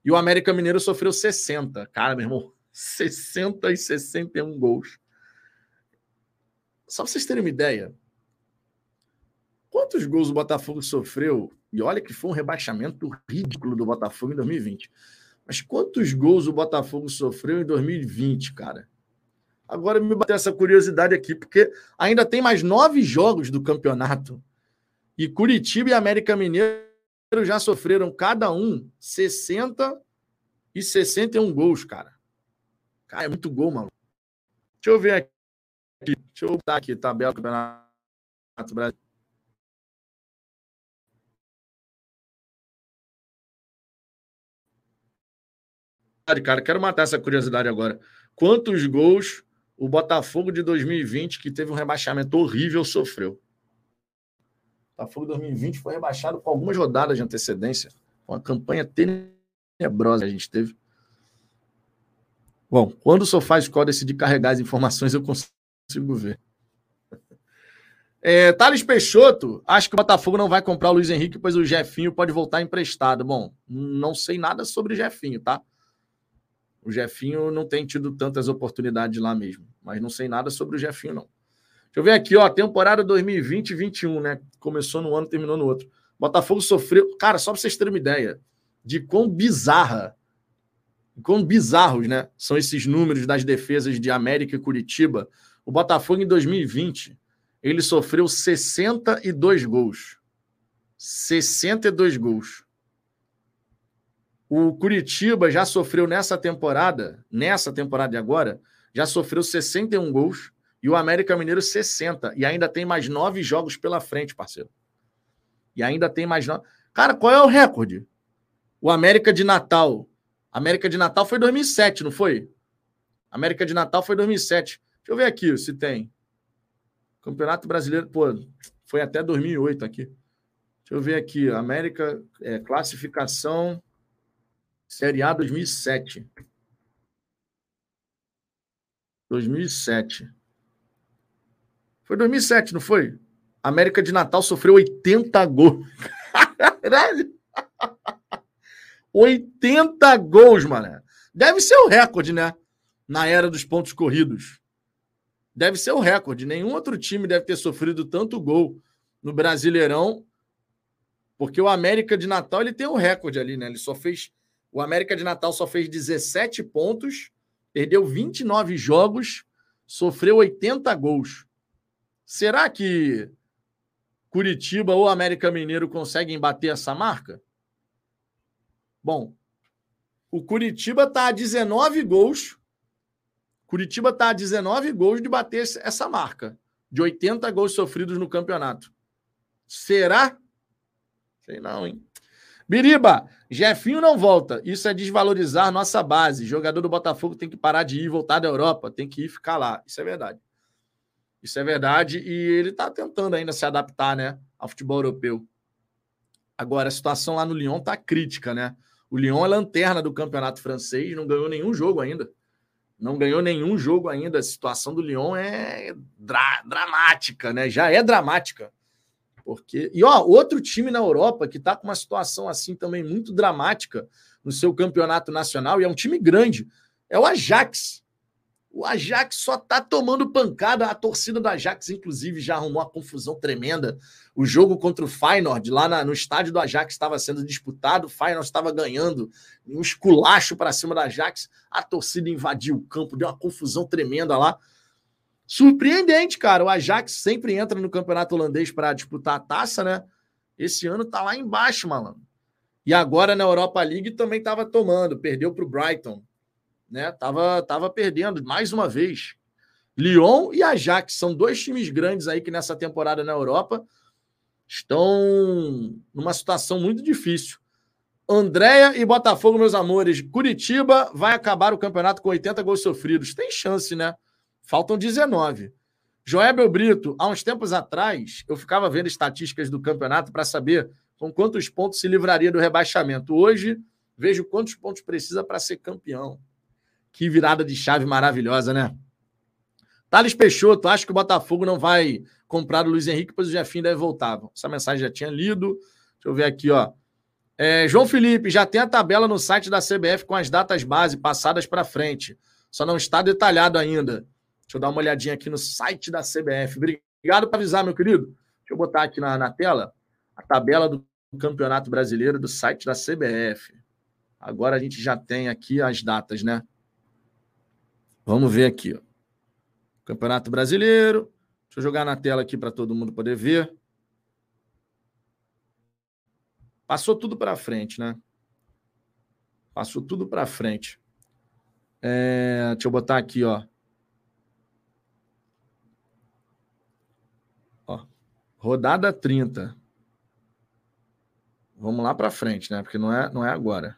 E o América Mineiro sofreu 60. Cara, meu irmão, 60 e 61 gols. Só pra vocês terem uma ideia, quantos gols o Botafogo sofreu? E olha que foi um rebaixamento ridículo do Botafogo em 2020. Mas quantos gols o Botafogo sofreu em 2020, cara? Agora me bateu essa curiosidade aqui, porque ainda tem mais nove jogos do campeonato. E Curitiba e América Mineiro já sofreram cada um 60 e 61 gols, cara. Cara, é muito gol, mano. Deixa eu ver aqui. Deixa eu botar aqui, tabela do Campeonato Brasil. Cara, quero matar essa curiosidade agora. Quantos gols o Botafogo de 2020, que teve um rebaixamento horrível, sofreu? O Botafogo 2020 foi rebaixado com algumas rodadas de antecedência. Uma campanha tenebrosa que a gente teve. Bom, quando o Sofá Score decidir carregar as informações, eu consigo ver. *laughs* É, Thales Peixoto, acho que o Botafogo não vai comprar o Luiz Henrique, pois o Jefinho pode voltar emprestado. Bom, não sei nada sobre o Jefinho, tá? O Jefinho não tem tido tantas oportunidades lá mesmo, mas não sei nada sobre o Jefinho, não. Deixa eu ver aqui, ó, temporada 2020-21, né? Começou no ano, terminou no outro. Botafogo sofreu. Cara, só para vocês terem uma ideia de quão bizarra, quão bizarros, né? São esses números das defesas de América e Curitiba. O Botafogo em 2020, ele sofreu 62 gols. 62 gols. O Curitiba já sofreu nessa temporada, nessa temporada de agora, já sofreu 61 gols e o América Mineiro 60. E ainda tem mais nove jogos pela frente, parceiro. E ainda tem mais nove. Cara, qual é o recorde? O América de Natal. América de Natal foi 2007, não foi? América de Natal foi 2007. Deixa eu ver aqui se tem. Campeonato Brasileiro, pô, foi até 2008 aqui. Deixa eu ver aqui. América, é, classificação, Série A 2007. 2007. Foi 2007, não foi? América de Natal sofreu 80 gols. *laughs* Caralho! 80 gols, mano. Deve ser o recorde, né? Na era dos pontos corridos. Deve ser o recorde. Nenhum outro time deve ter sofrido tanto gol no Brasileirão, porque o América de Natal ele tem o um recorde ali, né? Ele só fez. O América de Natal só fez 17 pontos, perdeu 29 jogos, sofreu 80 gols. Será que Curitiba ou América Mineiro conseguem bater essa marca? Bom, o Curitiba está a 19 gols. Curitiba está a 19 gols de bater essa marca de 80 gols sofridos no campeonato. Será? Sei não, hein? Biriba, Jefinho não volta. Isso é desvalorizar nossa base. Jogador do Botafogo tem que parar de ir voltar da Europa. Tem que ir ficar lá. Isso é verdade. Isso é verdade. E ele está tentando ainda se adaptar né, ao futebol europeu. Agora, a situação lá no Lyon está crítica, né? O Lyon é lanterna do campeonato francês, não ganhou nenhum jogo ainda. Não ganhou nenhum jogo ainda. A situação do Lyon é dra dramática, né? Já é dramática. Porque e ó, outro time na Europa que está com uma situação assim também muito dramática no seu campeonato nacional e é um time grande, é o Ajax. O Ajax só tá tomando pancada. A torcida do Ajax, inclusive, já arrumou uma confusão tremenda. O jogo contra o Feyenoord, lá na, no estádio do Ajax, estava sendo disputado. O Feyenoord estava ganhando um esculacho para cima do Ajax. A torcida invadiu o campo, deu uma confusão tremenda lá. Surpreendente, cara. O Ajax sempre entra no campeonato holandês para disputar a taça, né? Esse ano tá lá embaixo, malandro. E agora na Europa League também estava tomando, perdeu para o Brighton né? Tava, tava perdendo mais uma vez. Lyon e Ajax são dois times grandes aí que nessa temporada na Europa estão numa situação muito difícil. Andréia e Botafogo, meus amores. Curitiba vai acabar o campeonato com 80 gols sofridos. Tem chance, né? Faltam 19. Joébel Brito, há uns tempos atrás, eu ficava vendo estatísticas do campeonato para saber com quantos pontos se livraria do rebaixamento. Hoje, vejo quantos pontos precisa para ser campeão. Que virada de chave maravilhosa, né? Thales Peixoto, acho que o Botafogo não vai comprar o Luiz Henrique, pois o Jefinho deve voltar. Essa mensagem já tinha lido. Deixa eu ver aqui, ó. É, João Felipe, já tem a tabela no site da CBF com as datas base passadas para frente. Só não está detalhado ainda. Deixa eu dar uma olhadinha aqui no site da CBF. Obrigado por avisar, meu querido. Deixa eu botar aqui na, na tela a tabela do Campeonato Brasileiro do site da CBF. Agora a gente já tem aqui as datas, né? Vamos ver aqui. Ó. Campeonato Brasileiro. Deixa eu jogar na tela aqui para todo mundo poder ver. Passou tudo para frente, né? Passou tudo para frente. É, deixa eu botar aqui, ó. Rodada 30. Vamos lá para frente, né? Porque não é, não é agora.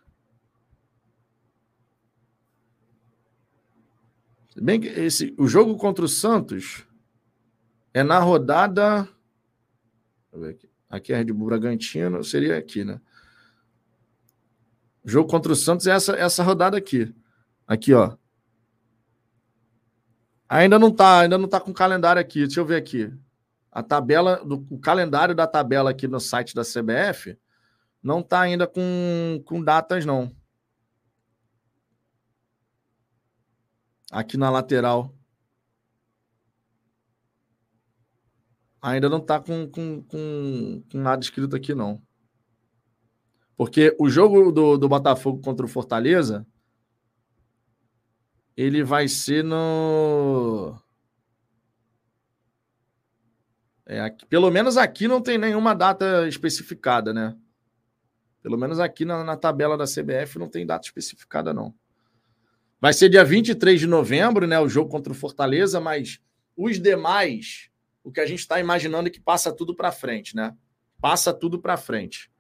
Bem que esse, o jogo contra o Santos é na rodada. Aqui. Aqui é Red Bull Bragantino, seria aqui, né? O jogo contra o Santos é essa, essa rodada aqui. Aqui, ó. Ainda não tá, ainda não tá com calendário aqui. Deixa eu ver aqui. A tabela, do, o calendário da tabela aqui no site da CBF não tá ainda com, com datas, não. Aqui na lateral. ainda não está com, com, com, com, nada escrito aqui, não. Porque o jogo do, do Botafogo contra o Fortaleza ele vai ser no. É, aqui, pelo menos aqui não tem nenhuma data especificada, né? Pelo menos aqui na, na, tabela da CBF não tem data especificada, não. Vai ser dia 23 de novembro, né? O jogo contra o Fortaleza, mas os demais o que a gente está imaginando é que passa tudo para frente, né? Passa tudo para frente.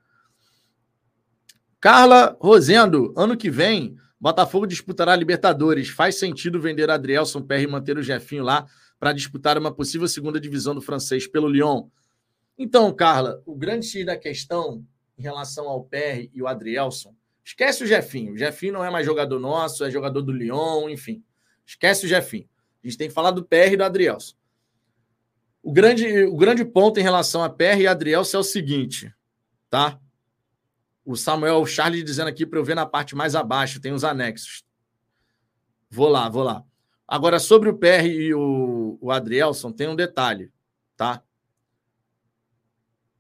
Carla Rosendo, ano que vem, Botafogo disputará a Libertadores. Faz sentido vender Adrielson PR e manter o Jefinho lá para disputar uma possível segunda divisão do francês pelo Lyon? Então, Carla, o grande X da questão em relação ao PR e o Adrielson, esquece o Jefinho. O Jefinho não é mais jogador nosso, é jogador do Lyon, enfim. Esquece o Jefinho. A gente tem que falar do PR e do Adrielson. O grande, o grande ponto em relação a PR e Adriel é o seguinte, tá? O Samuel Charles dizendo aqui para eu ver na parte mais abaixo, tem os anexos. Vou lá, vou lá. Agora, sobre o PR e o, o Adrielson, tem um detalhe, tá?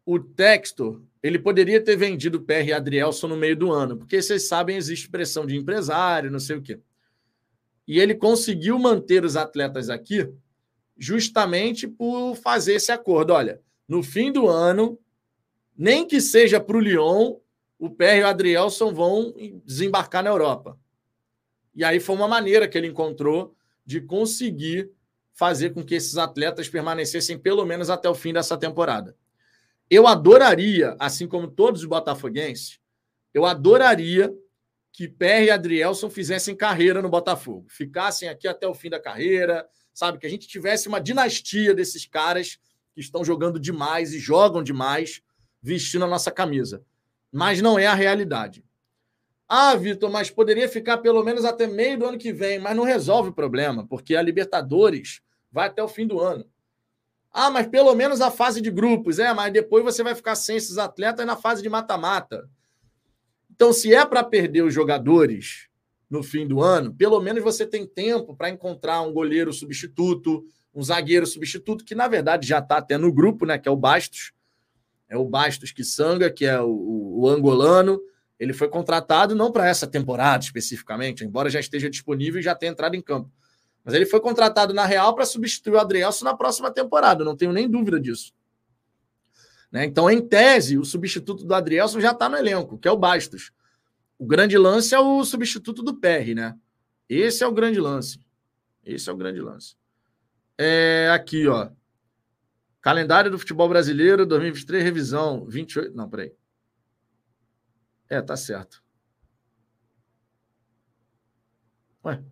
O texto, ele poderia ter vendido o PR e Adrielson no meio do ano, porque vocês sabem, existe pressão de empresário, não sei o quê. E ele conseguiu manter os atletas aqui justamente por fazer esse acordo. Olha, no fim do ano, nem que seja para o Lyon, o Pé e o Adrielson vão desembarcar na Europa. E aí foi uma maneira que ele encontrou de conseguir fazer com que esses atletas permanecessem pelo menos até o fim dessa temporada. Eu adoraria, assim como todos os botafoguenses, eu adoraria que Pé e Adrielson fizessem carreira no Botafogo, ficassem aqui até o fim da carreira, sabe? Que a gente tivesse uma dinastia desses caras que estão jogando demais e jogam demais vestindo a nossa camisa. Mas não é a realidade. Ah, Vitor, mas poderia ficar pelo menos até meio do ano que vem, mas não resolve o problema, porque a Libertadores vai até o fim do ano. Ah, mas pelo menos a fase de grupos, é, mas depois você vai ficar sem esses atletas na fase de mata-mata. Então, se é para perder os jogadores no fim do ano, pelo menos você tem tempo para encontrar um goleiro substituto, um zagueiro substituto, que na verdade já está até no grupo, né? Que é o Bastos. É o Bastos que sanga, que é o, o angolano. Ele foi contratado não para essa temporada especificamente, embora já esteja disponível e já tenha entrado em campo. Mas ele foi contratado na Real para substituir o Adrielso na próxima temporada, não tenho nem dúvida disso. Né? Então, em tese, o substituto do Adrielson já está no elenco, que é o Bastos. O grande lance é o substituto do PR, né? Esse é o grande lance. Esse é o grande lance. É aqui, ó. Calendário do futebol brasileiro 2023, revisão 28. Não, peraí. É, tá certo. Ué.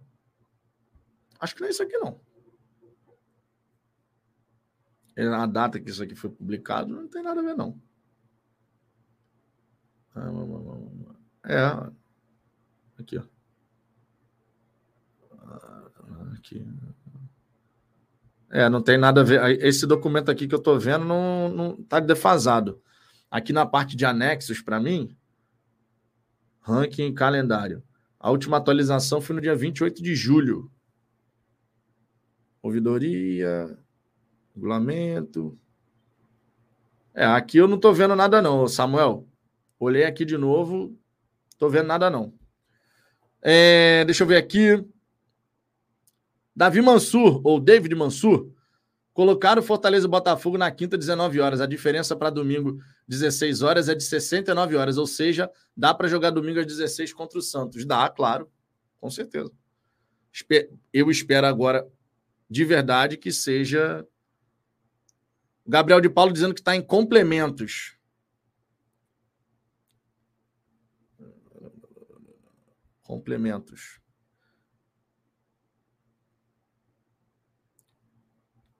Acho que não é isso aqui, não. É a data que isso aqui foi publicado não tem nada a ver, não. Ah, é. Aqui, ó. Aqui. É, não tem nada a ver. Esse documento aqui que eu estou vendo não, não tá defasado. Aqui na parte de anexos, para mim, ranking calendário. A última atualização foi no dia 28 de julho. Ouvidoria, regulamento. É, aqui eu não estou vendo nada, não, Samuel. Olhei aqui de novo, estou vendo nada, não. É, deixa eu ver aqui. Davi Mansur, ou David Mansur, colocaram Fortaleza e Botafogo na quinta, 19 horas. A diferença para domingo, 16 horas, é de 69 horas. Ou seja, dá para jogar domingo às 16 contra o Santos. Dá, claro, com certeza. Eu espero agora, de verdade, que seja. Gabriel de Paulo dizendo que está em complementos. Complementos.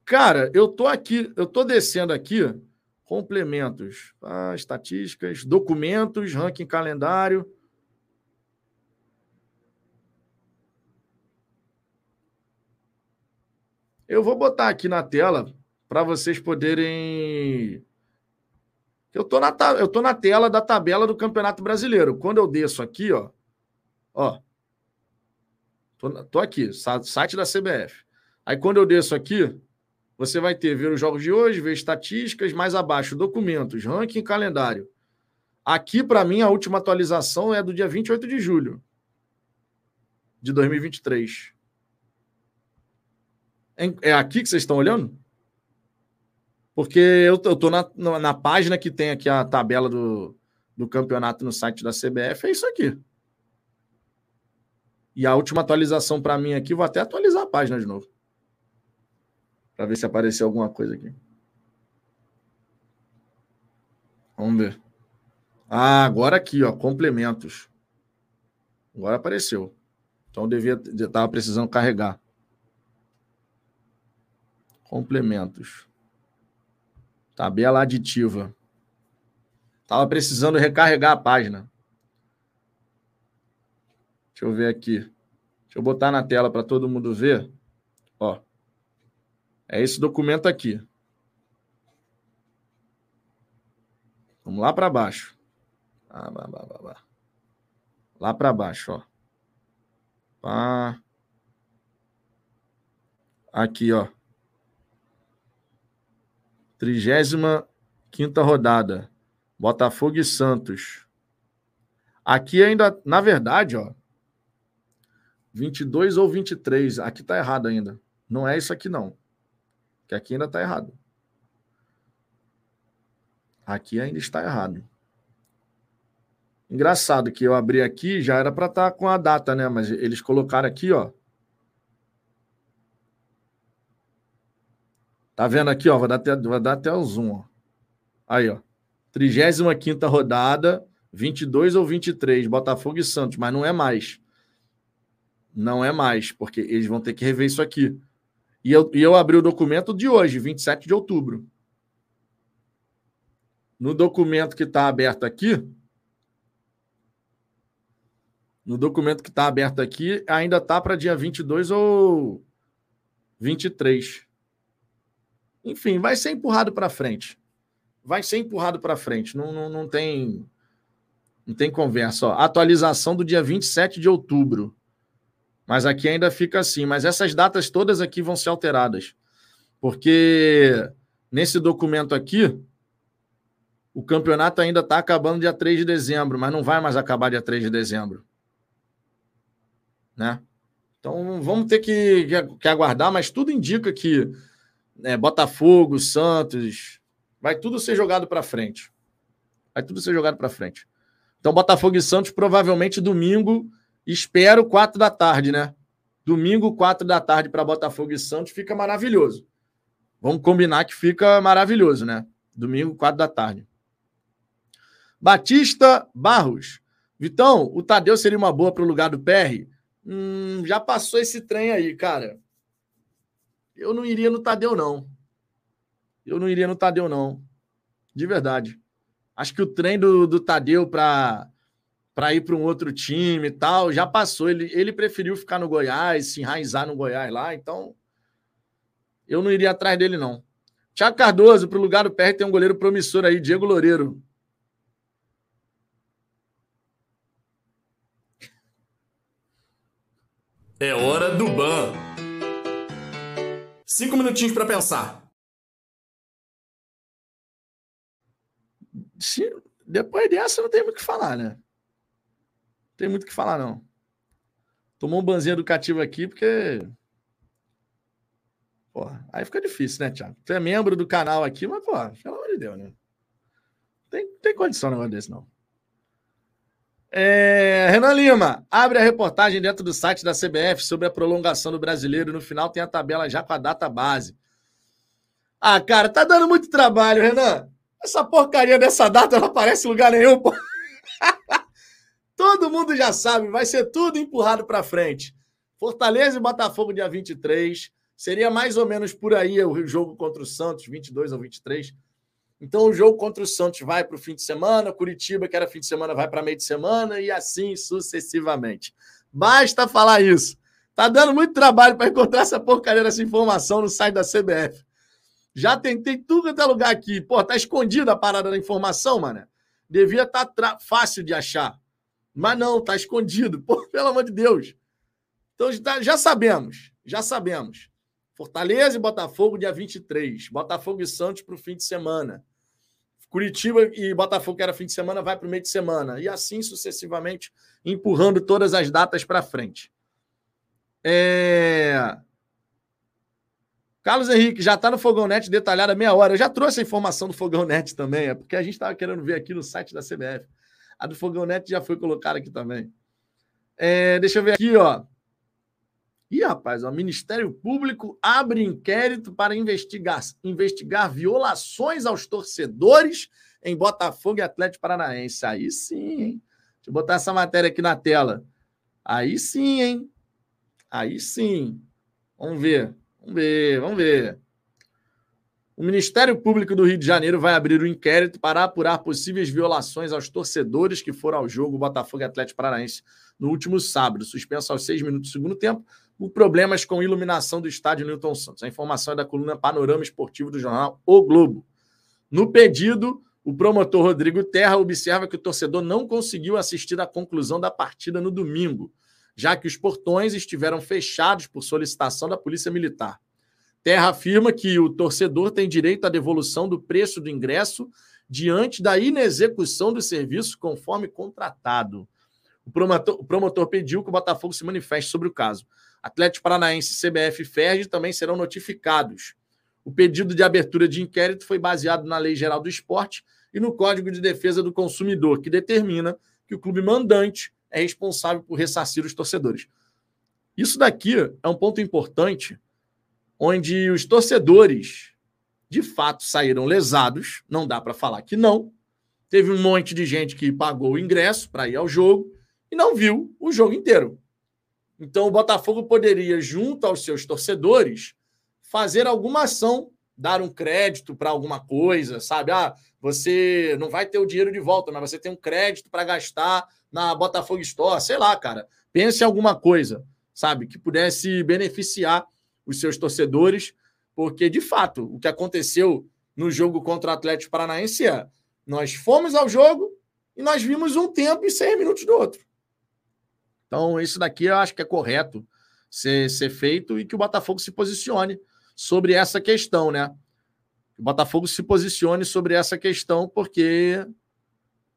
Cara, eu tô aqui, eu tô descendo aqui, complementos, ah, estatísticas, documentos, ranking calendário. Eu vou botar aqui na tela para vocês poderem. Eu tô, na, eu tô na tela da tabela do Campeonato Brasileiro. Quando eu desço aqui, ó, ó, tô, tô aqui, site da CBF. Aí quando eu desço aqui, você vai ter ver os jogos de hoje, ver estatísticas, mais abaixo, documentos, ranking calendário. Aqui, para mim, a última atualização é do dia 28 de julho de 2023. É aqui que vocês estão olhando? Porque eu estou na, na página que tem aqui a tabela do, do campeonato no site da CBF, é isso aqui. E a última atualização para mim aqui, vou até atualizar a página de novo. Para ver se apareceu alguma coisa aqui. Vamos ver. Ah, agora aqui, ó, complementos. Agora apareceu. Então devia estava precisando carregar. Complementos. Tabela aditiva. Tava precisando recarregar a página. Deixa eu ver aqui. Deixa eu botar na tela para todo mundo ver. Ó. É esse documento aqui. Vamos lá para baixo. Ah, lá para baixo, ó. Pá. Aqui, ó. Trigésima quinta rodada. Botafogo e Santos. Aqui ainda, na verdade, ó. 22 ou 23. Aqui tá errado ainda. Não é isso aqui, não. Que aqui ainda está errado. Aqui ainda está errado. Engraçado que eu abri aqui, já era para estar tá com a data, né? Mas eles colocaram aqui, ó. Tá vendo aqui, ó? Vou dar até, vou dar até o zoom, ó. Aí, ó. 35 rodada, 22 ou 23, Botafogo e Santos, mas não é mais. Não é mais, porque eles vão ter que rever isso aqui. E eu, e eu abri o documento de hoje, 27 de outubro. No documento que está aberto aqui, no documento que está aberto aqui, ainda está para dia 22 ou 23. Enfim, vai ser empurrado para frente. Vai ser empurrado para frente. Não, não, não, tem, não tem conversa. Ó, atualização do dia 27 de outubro. Mas aqui ainda fica assim. Mas essas datas todas aqui vão ser alteradas. Porque nesse documento aqui, o campeonato ainda está acabando dia 3 de dezembro, mas não vai mais acabar dia 3 de dezembro. Né? Então vamos ter que, que aguardar, mas tudo indica que né, Botafogo, Santos, vai tudo ser jogado para frente. Vai tudo ser jogado para frente. Então, Botafogo e Santos, provavelmente domingo, Espero quatro da tarde, né? Domingo, quatro da tarde para Botafogo e Santos fica maravilhoso. Vamos combinar que fica maravilhoso, né? Domingo, quatro da tarde. Batista Barros. Vitão, o Tadeu seria uma boa para o lugar do PR? Hum, já passou esse trem aí, cara. Eu não iria no Tadeu, não. Eu não iria no Tadeu, não. De verdade. Acho que o trem do, do Tadeu para para ir para um outro time e tal. Já passou. Ele, ele preferiu ficar no Goiás, se enraizar no Goiás lá. Então, eu não iria atrás dele, não. Tiago Cardoso, para o lugar do PR, tem um goleiro promissor aí, Diego Loureiro. É hora do ban. Cinco minutinhos para pensar. Se, depois dessa não tem muito o que falar, né? Tem muito o que falar, não. Tomou um banzinho educativo aqui, porque. Porra, aí fica difícil, né, Thiago? Tu é membro do canal aqui, mas, pô, pelo amor de Deus, né? Tem, tem condição um negócio desse, não. É, Renan Lima, abre a reportagem dentro do site da CBF sobre a prolongação do brasileiro. No final tem a tabela já com a data base. Ah, cara, tá dando muito trabalho, Renan. Essa porcaria dessa data não aparece em lugar nenhum, pô. *laughs* Todo mundo já sabe, vai ser tudo empurrado para frente. Fortaleza e Botafogo dia 23. Seria mais ou menos por aí o jogo contra o Santos, 22 ou 23. Então o jogo contra o Santos vai para o fim de semana, Curitiba, que era fim de semana, vai para meio de semana e assim sucessivamente. Basta falar isso. Tá dando muito trabalho para encontrar essa porcaria dessa informação no site da CBF. Já tentei tudo até lugar aqui. Pô, tá escondida a parada da informação, mano. Devia estar tá fácil de achar. Mas não, tá escondido. Pô, *laughs* pelo amor de Deus. Então já sabemos, já sabemos. Fortaleza e Botafogo, dia 23. Botafogo e Santos para o fim de semana. Curitiba e Botafogo, que era fim de semana, vai para o meio de semana. E assim sucessivamente, empurrando todas as datas para frente. É... Carlos Henrique, já está no Fogão Net detalhada meia hora. Eu já trouxe a informação do Fogão Net também, é porque a gente estava querendo ver aqui no site da CBF. A do Fogão Net já foi colocada aqui também. É, deixa eu ver aqui, ó. Ih, rapaz, o Ministério Público abre inquérito para investigar, investigar violações aos torcedores em Botafogo e Atlético Paranaense. Aí sim, hein? Deixa eu botar essa matéria aqui na tela. Aí sim, hein? Aí sim. Vamos ver, vamos ver, vamos ver. O Ministério Público do Rio de Janeiro vai abrir um inquérito para apurar possíveis violações aos torcedores que foram ao jogo Botafogo e Atlético Paranaense no último sábado, suspenso aos seis minutos do segundo tempo, por problemas com iluminação do estádio Newton Santos. A informação é da coluna Panorama Esportivo do jornal O Globo. No pedido, o promotor Rodrigo Terra observa que o torcedor não conseguiu assistir à conclusão da partida no domingo, já que os portões estiveram fechados por solicitação da Polícia Militar. Terra afirma que o torcedor tem direito à devolução do preço do ingresso diante da inexecução do serviço conforme contratado. O promotor, o promotor, pediu que o Botafogo se manifeste sobre o caso. Atlético Paranaense, CBF e FERJ também serão notificados. O pedido de abertura de inquérito foi baseado na Lei Geral do Esporte e no Código de Defesa do Consumidor, que determina que o clube mandante é responsável por ressarcir os torcedores. Isso daqui é um ponto importante onde os torcedores de fato saíram lesados, não dá para falar que não. Teve um monte de gente que pagou o ingresso para ir ao jogo e não viu o jogo inteiro. Então o Botafogo poderia, junto aos seus torcedores, fazer alguma ação, dar um crédito para alguma coisa, sabe? Ah, você não vai ter o dinheiro de volta, mas você tem um crédito para gastar na Botafogo Store, sei lá, cara. Pense em alguma coisa, sabe, que pudesse beneficiar os seus torcedores, porque, de fato, o que aconteceu no jogo contra o Atlético Paranaense é nós fomos ao jogo e nós vimos um tempo e seis minutos do outro. Então, isso daqui eu acho que é correto ser, ser feito e que o Botafogo se posicione sobre essa questão, né? Que o Botafogo se posicione sobre essa questão, porque,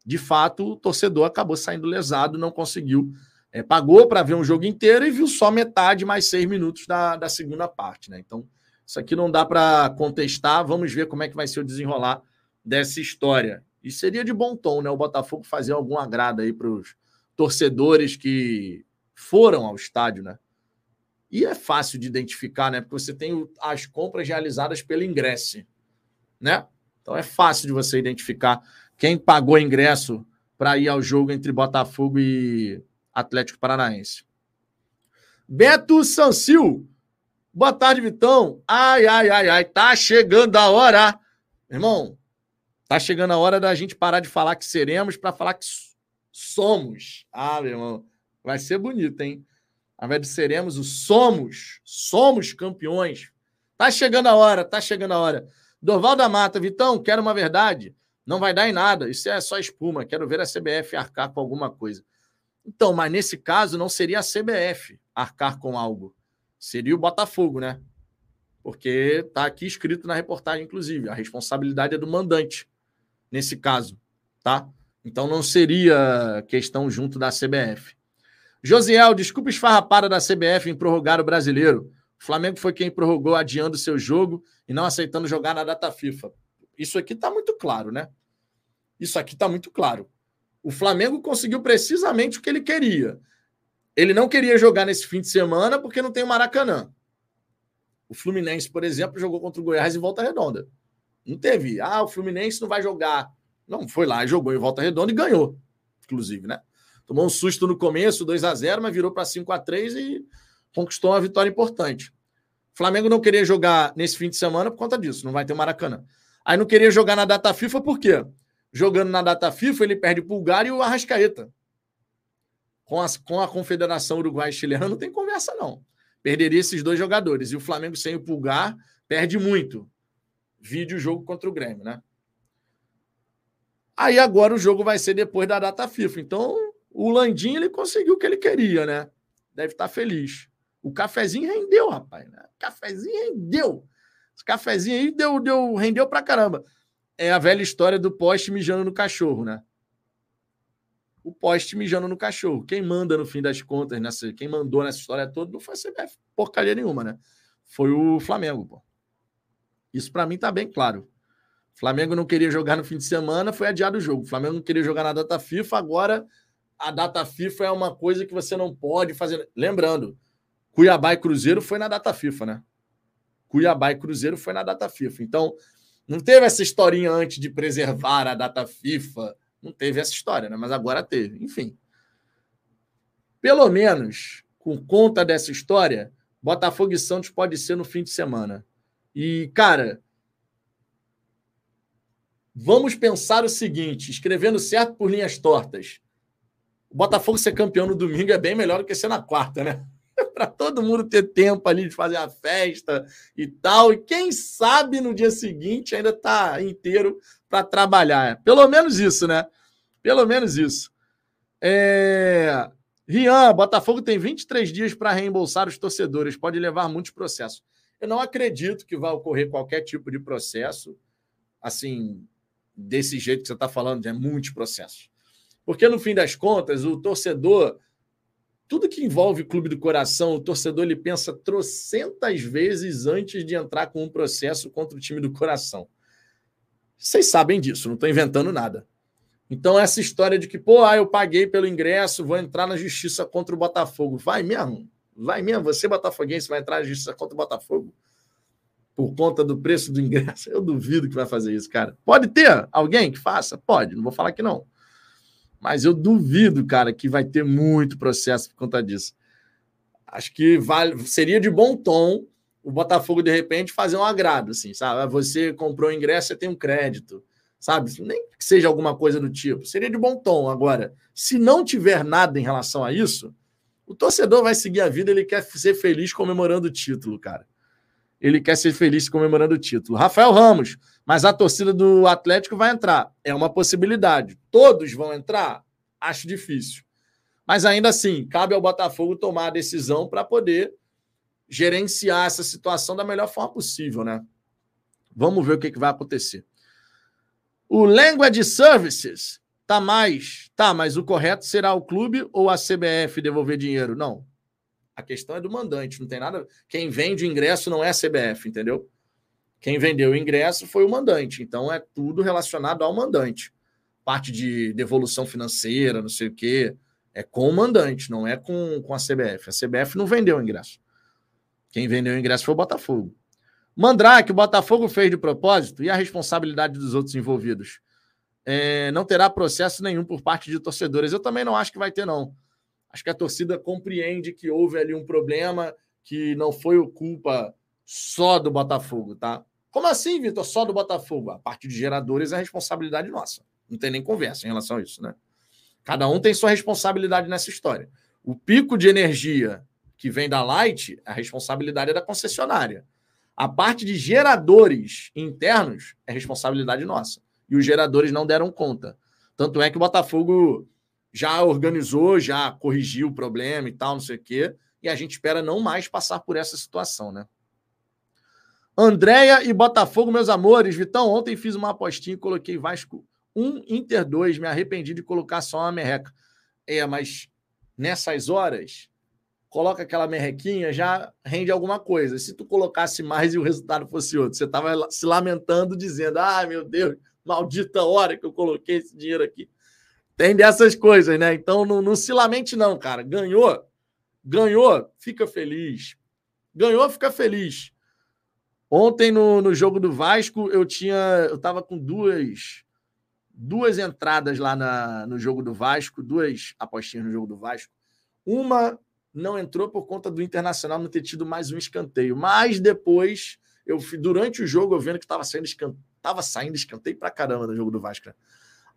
de fato, o torcedor acabou saindo lesado, não conseguiu é, pagou para ver um jogo inteiro e viu só metade mais seis minutos da, da segunda parte, né? Então, isso aqui não dá para contestar. Vamos ver como é que vai ser o desenrolar dessa história. E seria de bom tom, né? O Botafogo fazer algum agrado aí para os torcedores que foram ao estádio, né? E é fácil de identificar, né? Porque você tem as compras realizadas pelo ingresso, né? Então é fácil de você identificar quem pagou ingresso para ir ao jogo entre Botafogo e Atlético Paranaense. Beto Sancil. Boa tarde, Vitão. Ai, ai, ai, ai. Tá chegando a hora. Irmão, tá chegando a hora da gente parar de falar que seremos para falar que somos. Ah, meu irmão. Vai ser bonito, hein? Ao invés de seremos, o somos. Somos campeões. Tá chegando a hora, tá chegando a hora. Dorval da Mata, Vitão, quero uma verdade. Não vai dar em nada. Isso é só espuma. Quero ver a CBF arcar com alguma coisa. Então, mas nesse caso não seria a CBF arcar com algo. Seria o Botafogo, né? Porque está aqui escrito na reportagem, inclusive, a responsabilidade é do mandante, nesse caso, tá? Então não seria questão junto da CBF. Josiel, desculpa esfarrapada da CBF em prorrogar o brasileiro. O Flamengo foi quem prorrogou adiando seu jogo e não aceitando jogar na data FIFA. Isso aqui está muito claro, né? Isso aqui está muito claro. O Flamengo conseguiu precisamente o que ele queria. Ele não queria jogar nesse fim de semana porque não tem o Maracanã. O Fluminense, por exemplo, jogou contra o Goiás em volta redonda. Não teve. Ah, o Fluminense não vai jogar. Não, foi lá, jogou em volta redonda e ganhou, inclusive, né? Tomou um susto no começo, 2 a 0 mas virou para 5 a 3 e conquistou uma vitória importante. O Flamengo não queria jogar nesse fim de semana por conta disso, não vai ter Maracanã. Aí não queria jogar na data FIFA por quê? Jogando na data FIFA, ele perde o Pulgar e o Arrascaeta. Com a, com a Confederação Uruguai Chilena não tem conversa, não. Perderia esses dois jogadores. E o Flamengo sem o Pulgar perde muito. Vídeo jogo contra o Grêmio, né? Aí agora o jogo vai ser depois da data FIFA. Então, o Landim ele conseguiu o que ele queria, né? Deve estar feliz. O cafezinho rendeu, rapaz. Né? O cafezinho rendeu. Esse cafezinho aí deu, deu, rendeu pra caramba. É a velha história do poste mijando no cachorro, né? O poste mijando no cachorro. Quem manda, no fim das contas, nessa, quem mandou nessa história toda não foi a CBF porcaria nenhuma, né? Foi o Flamengo, pô. Isso para mim tá bem claro. Flamengo não queria jogar no fim de semana, foi adiado o jogo. Flamengo não queria jogar na data FIFA, agora a data FIFA é uma coisa que você não pode fazer. Lembrando, Cuiabá e Cruzeiro foi na data FIFA, né? Cuiabá e Cruzeiro foi na data FIFA. Então, não teve essa historinha antes de preservar a data FIFA. Não teve essa história, né? Mas agora teve. Enfim. Pelo menos, com conta dessa história, Botafogo e Santos pode ser no fim de semana. E, cara, vamos pensar o seguinte: escrevendo certo por linhas tortas. O Botafogo ser campeão no domingo é bem melhor do que ser na quarta, né? *laughs* para todo mundo ter tempo ali de fazer a festa e tal. E quem sabe no dia seguinte ainda tá inteiro para trabalhar. Pelo menos isso, né? Pelo menos isso. É... Rian, Botafogo tem 23 dias para reembolsar os torcedores. Pode levar muitos processos. Eu não acredito que vai ocorrer qualquer tipo de processo, assim, desse jeito que você está falando, de muitos processos. Porque, no fim das contas, o torcedor, tudo que envolve clube do coração, o torcedor ele pensa trocentas vezes antes de entrar com um processo contra o time do coração. Vocês sabem disso, não estou inventando nada. Então, essa história de que, pô, ah, eu paguei pelo ingresso, vou entrar na justiça contra o Botafogo. Vai mesmo? Vai mesmo? Você, botafoguense, vai entrar na justiça contra o Botafogo? Por conta do preço do ingresso? Eu duvido que vai fazer isso, cara. Pode ter alguém que faça? Pode, não vou falar que não. Mas eu duvido, cara, que vai ter muito processo por conta disso. Acho que vale, seria de bom tom o Botafogo, de repente, fazer um agrado, assim, sabe? Ah, você comprou o ingresso, você tem um crédito, sabe? Nem que seja alguma coisa do tipo. Seria de bom tom. Agora, se não tiver nada em relação a isso, o torcedor vai seguir a vida, ele quer ser feliz comemorando o título, cara ele quer ser feliz comemorando o título. Rafael Ramos, mas a torcida do Atlético vai entrar. É uma possibilidade. Todos vão entrar? Acho difícil. Mas ainda assim, cabe ao Botafogo tomar a decisão para poder gerenciar essa situação da melhor forma possível, né? Vamos ver o que, que vai acontecer. O Language Services tá mais, tá, mas o correto será o clube ou a CBF devolver dinheiro? Não. A questão é do mandante, não tem nada. Quem vende o ingresso não é a CBF, entendeu? Quem vendeu o ingresso foi o mandante. Então é tudo relacionado ao mandante. Parte de devolução financeira, não sei o quê, é com o mandante, não é com, com a CBF. A CBF não vendeu o ingresso. Quem vendeu o ingresso foi o Botafogo. Mandrake, o Botafogo fez de propósito e a responsabilidade dos outros envolvidos. É, não terá processo nenhum por parte de torcedores. Eu também não acho que vai ter, não acho que a torcida compreende que houve ali um problema que não foi culpa só do Botafogo, tá? Como assim, Vitor? Só do Botafogo? A parte de geradores é responsabilidade nossa. Não tem nem conversa em relação a isso, né? Cada um tem sua responsabilidade nessa história. O pico de energia que vem da Light, a responsabilidade é da concessionária. A parte de geradores internos é responsabilidade nossa. E os geradores não deram conta. Tanto é que o Botafogo já organizou, já corrigiu o problema e tal, não sei o quê. E a gente espera não mais passar por essa situação, né? Andréia e Botafogo, meus amores. Vitão, ontem fiz uma apostinha e coloquei Vasco 1, Inter 2. Me arrependi de colocar só uma merreca. É, mas nessas horas, coloca aquela merrequinha, já rende alguma coisa. Se tu colocasse mais e o resultado fosse outro, você estava se lamentando, dizendo: ah, meu Deus, maldita hora que eu coloquei esse dinheiro aqui. Tem dessas coisas, né? Então não, não se lamente, não, cara. Ganhou, ganhou, fica feliz. Ganhou, fica feliz. Ontem, no, no jogo do Vasco, eu tinha. Eu tava com duas duas entradas lá na, no jogo do Vasco, duas apostinhas no jogo do Vasco. Uma não entrou por conta do Internacional não ter tido mais um escanteio. Mas depois, eu durante o jogo, eu vendo que estava saindo escanteio, saindo escanteio pra caramba no jogo do Vasco. Né?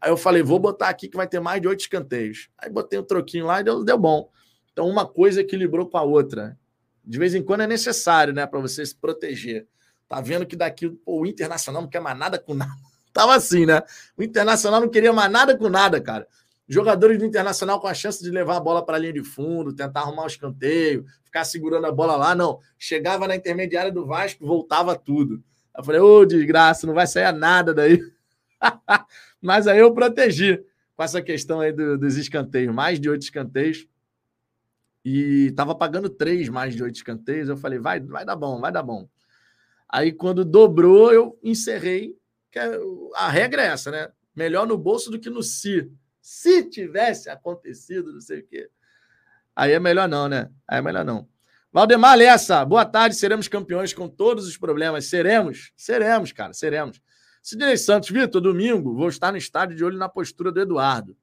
Aí eu falei, vou botar aqui que vai ter mais de oito escanteios. Aí botei um troquinho lá e deu, deu bom. Então uma coisa equilibrou com a outra. De vez em quando é necessário, né, para você se proteger. Tá vendo que daqui pô, o Internacional não quer mais nada com nada. *laughs* Tava assim, né? O Internacional não queria mais nada com nada, cara. Jogadores do Internacional com a chance de levar a bola para a linha de fundo, tentar arrumar o um escanteio, ficar segurando a bola lá, não. Chegava na intermediária do Vasco, voltava tudo. Eu falei, ô, oh, desgraça, não vai sair nada daí. *laughs* Mas aí eu protegi com essa questão aí do, dos escanteios, mais de oito escanteios. E estava pagando três mais de oito escanteios. Eu falei, vai, vai dar bom, vai dar bom. Aí quando dobrou, eu encerrei. Que é, a regra é essa, né? Melhor no bolso do que no si. Se tivesse acontecido, não sei o quê. Aí é melhor não, né? Aí é melhor não. Valdemar Lessa, boa tarde. Seremos campeões com todos os problemas. Seremos? Seremos, cara, seremos. Sidney Santos, Vitor, domingo vou estar no estádio de olho na postura do Eduardo.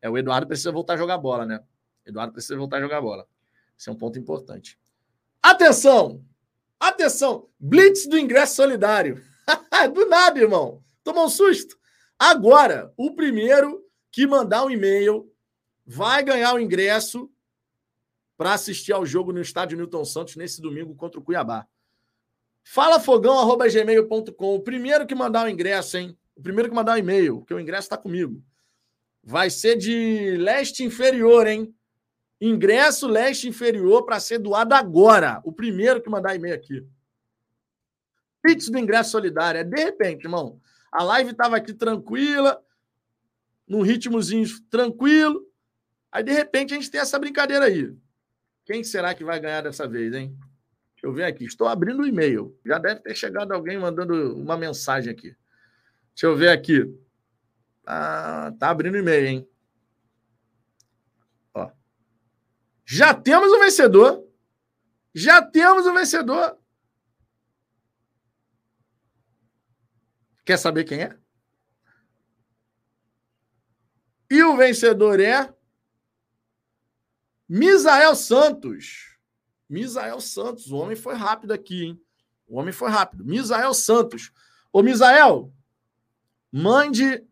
É, o Eduardo precisa voltar a jogar bola, né? Eduardo precisa voltar a jogar bola. Esse é um ponto importante. Atenção! Atenção! Blitz do ingresso solidário. *laughs* do nada, irmão. Tomou um susto. Agora, o primeiro que mandar um e-mail vai ganhar o ingresso para assistir ao jogo no estádio Newton Santos nesse domingo contra o Cuiabá. Falafogão.gmail.com. O primeiro que mandar o ingresso, hein? O primeiro que mandar o e-mail, porque o ingresso está comigo. Vai ser de leste inferior, hein? Ingresso leste inferior para ser doado agora. O primeiro que mandar e-mail aqui. Pix do ingresso solidário. É de repente, irmão. A live estava aqui tranquila, num ritmozinho tranquilo. Aí, de repente, a gente tem essa brincadeira aí. Quem será que vai ganhar dessa vez, hein? Deixa eu ver aqui. Estou abrindo o e-mail. Já deve ter chegado alguém mandando uma mensagem aqui. Deixa eu ver aqui. Ah, tá abrindo e-mail, hein? Ó. Já temos o vencedor. Já temos o vencedor. Quer saber quem é? E o vencedor é Misael Santos. Misael Santos, o homem foi rápido aqui, hein? O homem foi rápido. Misael Santos. Ô, Misael, mande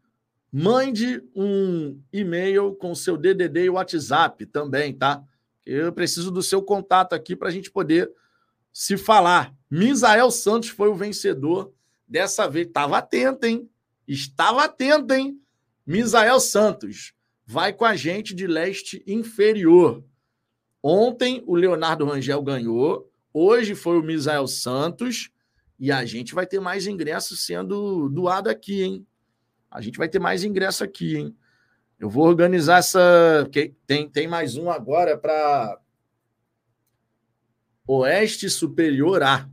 mande um e-mail com seu DDD e WhatsApp também, tá? Eu preciso do seu contato aqui para a gente poder se falar. Misael Santos foi o vencedor dessa vez. Estava atento, hein? Estava atento, hein? Misael Santos vai com a gente de leste inferior. Ontem o Leonardo Rangel ganhou, hoje foi o Misael Santos e a gente vai ter mais ingressos sendo doado aqui, hein? A gente vai ter mais ingresso aqui, hein? Eu vou organizar essa. Tem, tem mais um agora para Oeste Superior A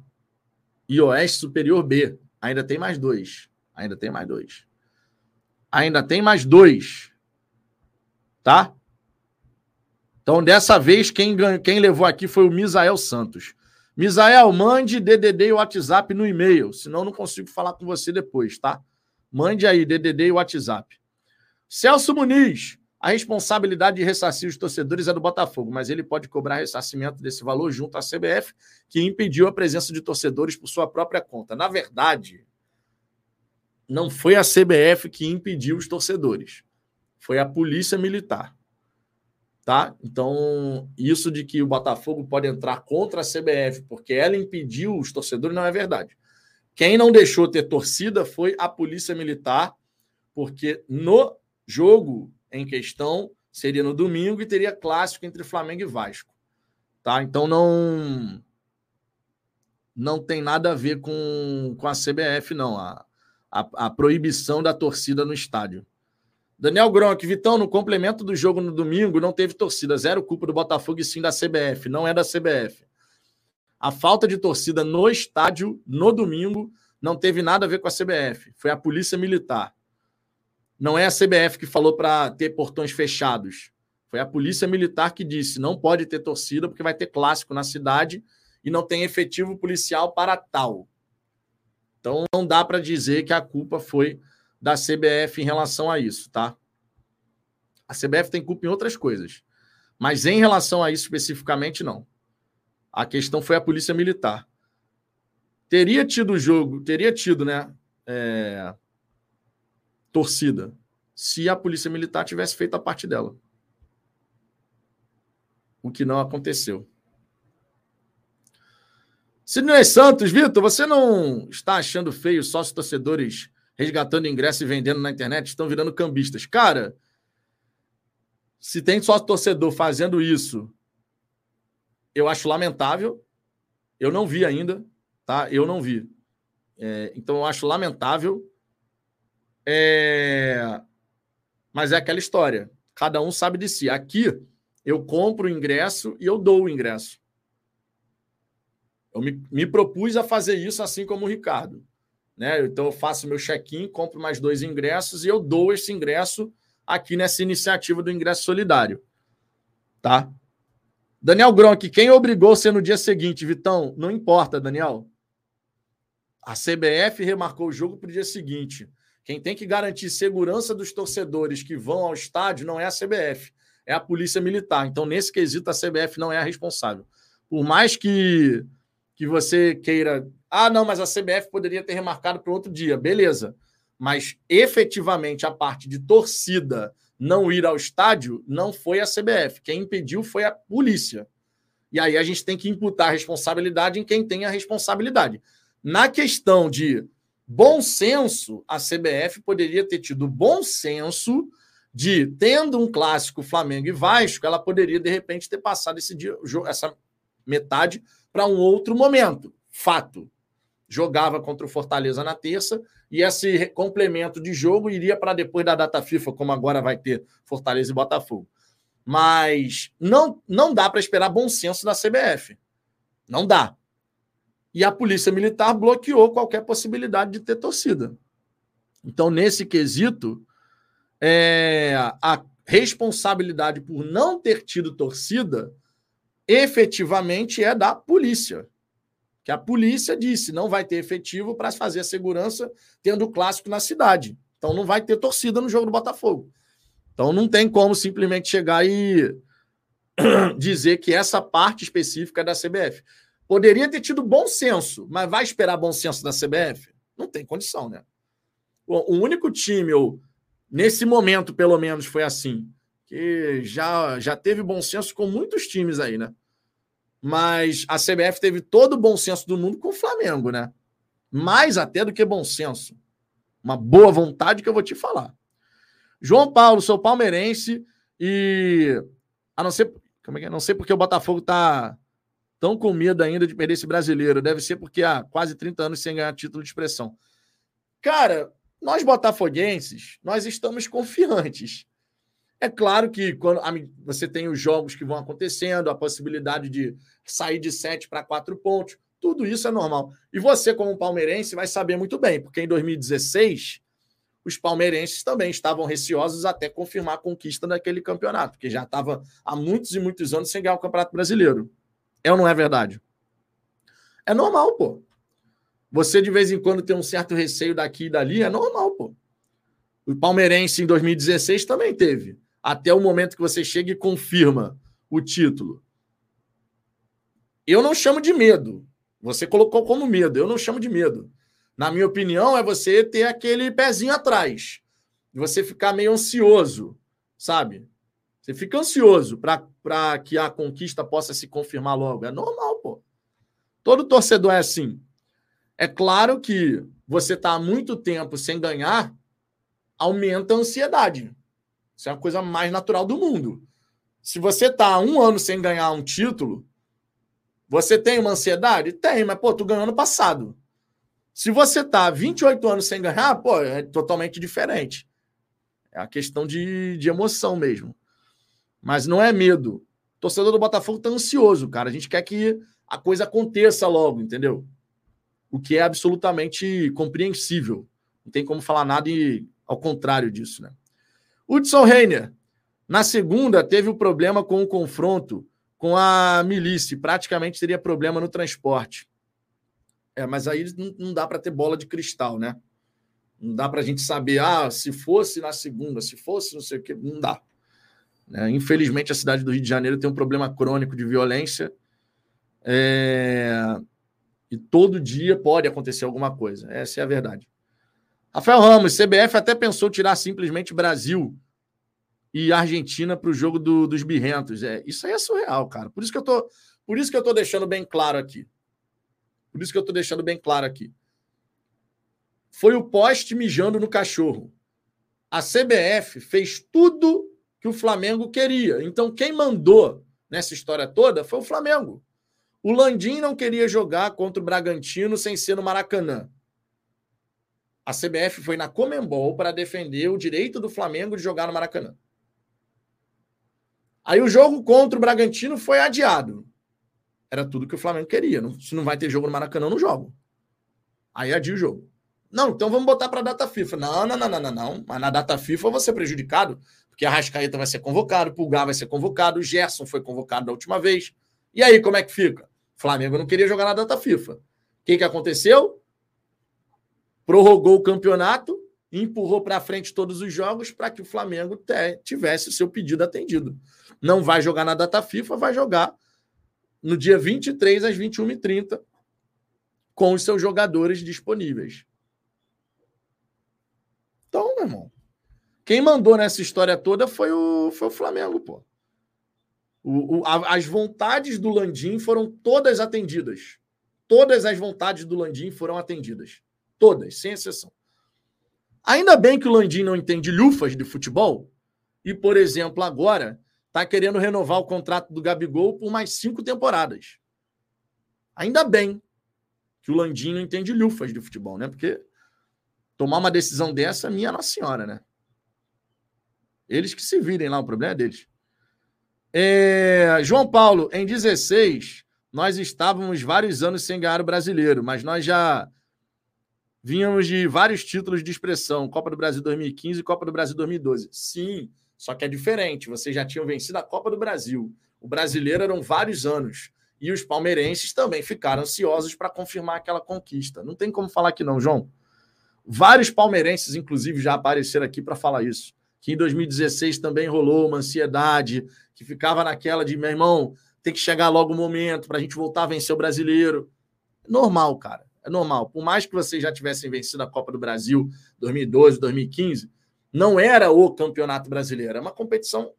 e Oeste Superior B. Ainda tem mais dois. Ainda tem mais dois. Ainda tem mais dois. Tá? Então, dessa vez, quem, quem levou aqui foi o Misael Santos. Misael, mande DDD e WhatsApp no e-mail, senão não consigo falar com você depois, tá? Mande aí DDD e WhatsApp. Celso Muniz, a responsabilidade de ressarcir os torcedores é do Botafogo, mas ele pode cobrar ressarcimento desse valor junto à CBF, que impediu a presença de torcedores por sua própria conta. Na verdade, não foi a CBF que impediu os torcedores, foi a Polícia Militar tá? Então, isso de que o Botafogo pode entrar contra a CBF porque ela impediu os torcedores não é verdade. Quem não deixou ter torcida foi a Polícia Militar, porque no jogo em questão seria no domingo e teria clássico entre Flamengo e Vasco. Tá? Então não não tem nada a ver com, com a CBF, não. A, a, a proibição da torcida no estádio. Daniel Gronk, Vitão, no complemento do jogo no domingo, não teve torcida. Zero culpa do Botafogo e sim da CBF. Não é da CBF. A falta de torcida no estádio, no domingo, não teve nada a ver com a CBF. Foi a Polícia Militar. Não é a CBF que falou para ter portões fechados. Foi a Polícia Militar que disse: não pode ter torcida porque vai ter clássico na cidade e não tem efetivo policial para tal. Então não dá para dizer que a culpa foi da CBF em relação a isso, tá? A CBF tem culpa em outras coisas, mas em relação a isso especificamente não. A questão foi a Polícia Militar. Teria tido jogo, teria tido, né? É torcida se a Polícia Militar tivesse feito a parte dela. O que não aconteceu. Sidney Santos, Vitor, você não está achando feio sócios torcedores resgatando ingresso e vendendo na internet? Estão virando cambistas. Cara, se tem sócio torcedor fazendo isso, eu acho lamentável. Eu não vi ainda, tá? Eu não vi. É, então eu acho lamentável. É... Mas é aquela história. Cada um sabe de si. Aqui, eu compro o ingresso e eu dou o ingresso. Eu me, me propus a fazer isso assim como o Ricardo. Né? Então, eu faço meu check-in, compro mais dois ingressos e eu dou esse ingresso aqui nessa iniciativa do ingresso solidário. Tá? Daniel Gronk, quem obrigou você no dia seguinte, Vitão? Não importa, Daniel. A CBF remarcou o jogo para o dia seguinte. Quem tem que garantir segurança dos torcedores que vão ao estádio não é a CBF, é a Polícia Militar. Então, nesse quesito, a CBF não é a responsável. Por mais que, que você queira. Ah, não, mas a CBF poderia ter remarcado para outro dia. Beleza. Mas efetivamente a parte de torcida não ir ao estádio não foi a CBF. Quem impediu foi a polícia. E aí a gente tem que imputar a responsabilidade em quem tem a responsabilidade. Na questão de bom senso, a CBF poderia ter tido bom senso de, tendo um clássico Flamengo e Vasco, ela poderia, de repente, ter passado esse dia, essa metade para um outro momento. Fato. Jogava contra o Fortaleza na terça e esse complemento de jogo iria para depois da data FIFA, como agora vai ter Fortaleza e Botafogo. Mas não, não dá para esperar bom senso da CBF. Não dá e a Polícia Militar bloqueou qualquer possibilidade de ter torcida. Então, nesse quesito, é, a responsabilidade por não ter tido torcida efetivamente é da polícia. Que a polícia disse não vai ter efetivo para fazer a segurança tendo o clássico na cidade. Então não vai ter torcida no jogo do Botafogo. Então não tem como simplesmente chegar e *clears throat* dizer que essa parte específica é da CBF. Poderia ter tido bom senso, mas vai esperar bom senso da CBF? Não tem condição, né? O único time, ou nesse momento, pelo menos, foi assim, que já, já teve bom senso com muitos times aí, né? Mas a CBF teve todo o bom senso do mundo com o Flamengo, né? Mais até do que bom senso. Uma boa vontade que eu vou te falar. João Paulo, sou palmeirense e a não ser, como é que é? Não sei porque o Botafogo tá Estão com medo ainda de perder esse brasileiro. Deve ser porque há quase 30 anos sem ganhar título de expressão. Cara, nós botafoguenses, nós estamos confiantes. É claro que quando você tem os jogos que vão acontecendo, a possibilidade de sair de 7 para 4 pontos, tudo isso é normal. E você, como palmeirense, vai saber muito bem, porque em 2016 os palmeirenses também estavam receosos até confirmar a conquista daquele campeonato, porque já estava há muitos e muitos anos sem ganhar o Campeonato Brasileiro. É ou não é verdade? É normal, pô. Você de vez em quando tem um certo receio daqui e dali, é normal, pô. O palmeirense em 2016 também teve. Até o momento que você chega e confirma o título. Eu não chamo de medo. Você colocou como medo. Eu não chamo de medo. Na minha opinião, é você ter aquele pezinho atrás. Você ficar meio ansioso, sabe? Você fica ansioso para que a conquista possa se confirmar logo. É normal, pô. Todo torcedor é assim. É claro que você está há muito tempo sem ganhar, aumenta a ansiedade. Isso é a coisa mais natural do mundo. Se você tá um ano sem ganhar um título, você tem uma ansiedade? Tem, mas, pô, tu ganhou ano passado. Se você tá 28 anos sem ganhar, pô, é totalmente diferente. É a questão de, de emoção mesmo. Mas não é medo. O torcedor do Botafogo tá ansioso, cara. A gente quer que a coisa aconteça logo, entendeu? O que é absolutamente compreensível. Não tem como falar nada e, ao contrário disso, né? Hudson Reiner, na segunda, teve o um problema com o confronto com a milícia. Praticamente teria problema no transporte. É, mas aí não, dá para ter bola de cristal, né? Não dá para a gente saber, ah, se fosse na segunda, se fosse não sei o quê, não dá. Né? Infelizmente, a cidade do Rio de Janeiro tem um problema crônico de violência. É... E todo dia pode acontecer alguma coisa. Essa é a verdade. Rafael Ramos, CBF até pensou tirar simplesmente Brasil e Argentina para o jogo do, dos birrentos. É, isso aí é surreal, cara. Por isso que eu tô, por isso que eu tô deixando bem claro aqui. Por isso que eu tô deixando bem claro aqui. Foi o poste mijando no cachorro. A CBF fez tudo que o Flamengo queria. Então quem mandou nessa história toda foi o Flamengo. O Landim não queria jogar contra o Bragantino sem ser no Maracanã. A CBF foi na Comembol para defender o direito do Flamengo de jogar no Maracanã. Aí o jogo contra o Bragantino foi adiado. Era tudo que o Flamengo queria. Não, se não vai ter jogo no Maracanã, não jogo. Aí adia o jogo. Não, então vamos botar para a data FIFA. Não, não, não, não, não, não. Mas na data FIFA eu vou ser prejudicado, porque a Rascaeta vai ser convocado, o Pulgar vai ser convocado, o Gerson foi convocado da última vez. E aí, como é que fica? O Flamengo não queria jogar na data FIFA. O que, que aconteceu? Prorrogou o campeonato empurrou para frente todos os jogos para que o Flamengo tivesse o seu pedido atendido não vai jogar na data FIFA, vai jogar no dia 23 às 21h30 com os seus jogadores disponíveis. Então, meu irmão, quem mandou nessa história toda foi o, foi o Flamengo, pô. O, o, a, as vontades do Landim foram todas atendidas. Todas as vontades do Landim foram atendidas. Todas, sem exceção. Ainda bem que o Landim não entende lufas de futebol e, por exemplo, agora está querendo renovar o contrato do Gabigol por mais cinco temporadas. Ainda bem que o Landim não entende lufas de futebol, né? Porque tomar uma decisão dessa, minha Nossa Senhora, né? Eles que se virem lá, o problema é deles. É... João Paulo, em 16, nós estávamos vários anos sem ganhar o brasileiro, mas nós já vínhamos de vários títulos de expressão: Copa do Brasil 2015 e Copa do Brasil 2012. Sim, só que é diferente. Vocês já tinham vencido a Copa do Brasil. O brasileiro eram vários anos. E os palmeirenses também ficaram ansiosos para confirmar aquela conquista. Não tem como falar que não, João. Vários palmeirenses, inclusive, já apareceram aqui para falar isso. Que em 2016 também rolou uma ansiedade, que ficava naquela de, meu irmão, tem que chegar logo o momento para a gente voltar a vencer o brasileiro. Normal, cara. É normal. Por mais que vocês já tivessem vencido a Copa do Brasil 2012, 2015, não era o campeonato brasileiro, é uma competição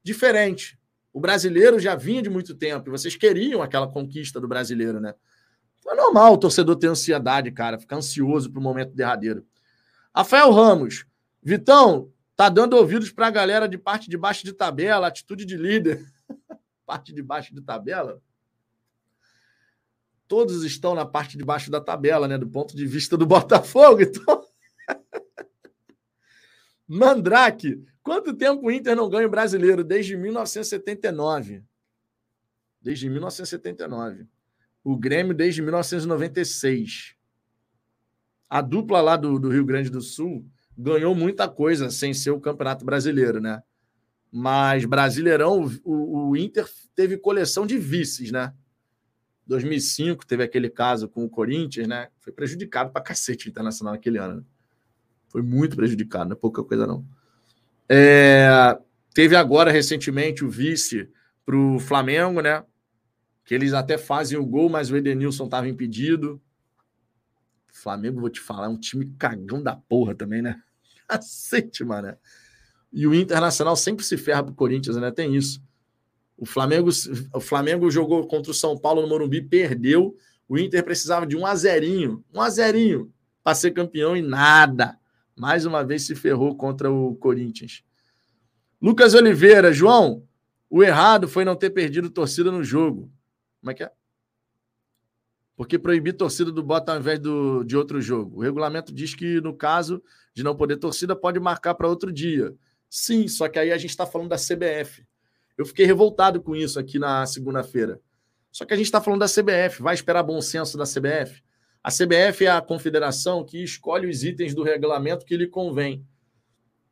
diferente. O brasileiro já vinha de muito tempo e vocês queriam aquela conquista do brasileiro, né? É normal o torcedor ter ansiedade, cara, ficar ansioso para o momento derradeiro. Rafael Ramos, Vitão, tá dando ouvidos para a galera de parte de baixo de tabela, atitude de líder. *laughs* parte de baixo de tabela? Todos estão na parte de baixo da tabela, né? Do ponto de vista do Botafogo, então. *laughs* Mandrake, quanto tempo o Inter não ganha o brasileiro? Desde 1979. Desde 1979. O Grêmio desde 1996. A dupla lá do, do Rio Grande do Sul ganhou muita coisa sem ser o Campeonato Brasileiro, né? Mas Brasileirão, o, o Inter teve coleção de vices, né? 2005 teve aquele caso com o Corinthians, né? Foi prejudicado para cacete o Internacional naquele ano. Né? Foi muito prejudicado, não é pouca coisa, não. É, teve agora, recentemente, o vice para o Flamengo, né? Que eles até fazem o gol, mas o Edenilson estava impedido. Flamengo, vou te falar, é um time cagão da porra também, né? *laughs* Cacete, mano. E o Internacional sempre se ferra pro Corinthians, né? Tem isso. O Flamengo, o Flamengo jogou contra o São Paulo no Morumbi, perdeu. O Inter precisava de um azerinho, um azerinho para ser campeão e nada mais uma vez se ferrou contra o Corinthians. Lucas Oliveira, João, o errado foi não ter perdido torcida no jogo. Como é que é? Porque proibir torcida do Bota ao invés do, de outro jogo. O regulamento diz que, no caso de não poder torcida, pode marcar para outro dia. Sim, só que aí a gente está falando da CBF. Eu fiquei revoltado com isso aqui na segunda-feira. Só que a gente está falando da CBF. Vai esperar bom senso da CBF? A CBF é a confederação que escolhe os itens do regulamento que lhe convém.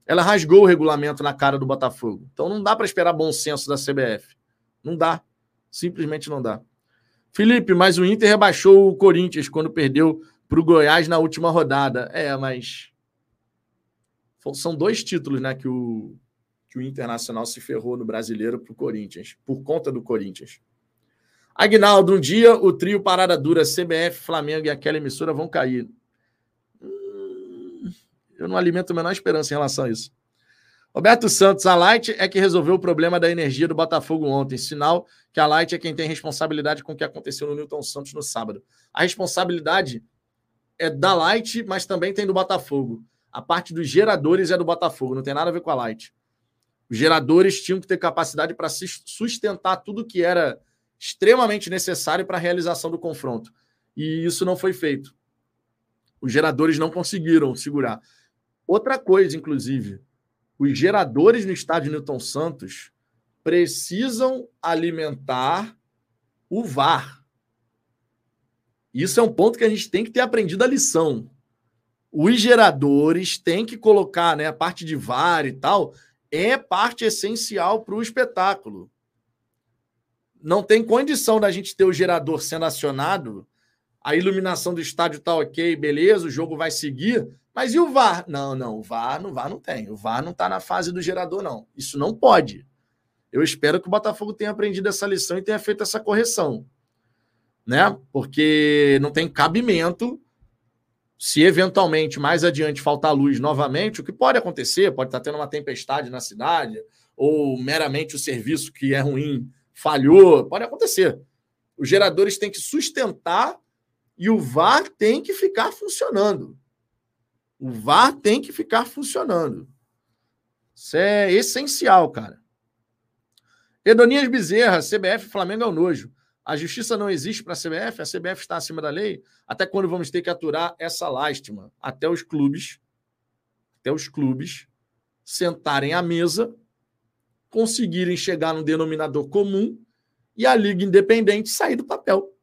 Ela rasgou o regulamento na cara do Botafogo. Então não dá para esperar bom senso da CBF. Não dá. Simplesmente não dá. Felipe, mas o Inter rebaixou o Corinthians quando perdeu para o Goiás na última rodada. É, mas. São dois títulos né, que, o, o Internacional se ferrou no brasileiro para o Corinthians, por conta do Corinthians. Agnaldo, um dia o trio Parada Dura, CBF, Flamengo e aquela emissora vão cair. Hum, eu não alimento a menor esperança em relação a isso. Roberto Santos, a Light é que resolveu o problema da energia do Botafogo ontem. Sinal que a Light é quem tem responsabilidade com o que aconteceu no Newton Santos no sábado. A responsabilidade é da Light, mas também tem do Botafogo. A parte dos geradores é do Botafogo, não tem nada a ver com a Light. Os geradores tinham que ter capacidade para sustentar tudo que era extremamente necessário para a realização do confronto. E isso não foi feito. Os geradores não conseguiram segurar. Outra coisa, inclusive, os geradores no estádio Newton Santos precisam alimentar o VAR. Isso é um ponto que a gente tem que ter aprendido a lição. Os geradores têm que colocar, né, a parte de VAR e tal, é parte essencial para o espetáculo. Não tem condição da gente ter o gerador sendo acionado, a iluminação do estádio está ok, beleza, o jogo vai seguir, mas e o VAR? Não, não, o VAR, no VAR não tem. O VAR não está na fase do gerador, não. Isso não pode. Eu espero que o Botafogo tenha aprendido essa lição e tenha feito essa correção. Né? Porque não tem cabimento se eventualmente mais adiante faltar luz novamente, o que pode acontecer, pode estar tendo uma tempestade na cidade, ou meramente o serviço que é ruim falhou, pode acontecer. Os geradores têm que sustentar e o VAR tem que ficar funcionando. O VAR tem que ficar funcionando. Isso é essencial, cara. Edonias Bezerra, CBF Flamengo é o nojo. A justiça não existe para a CBF, a CBF está acima da lei. Até quando vamos ter que aturar essa lástima? Até os clubes, até os clubes sentarem à mesa, conseguirem chegar num denominador comum e a Liga Independente sair do papel.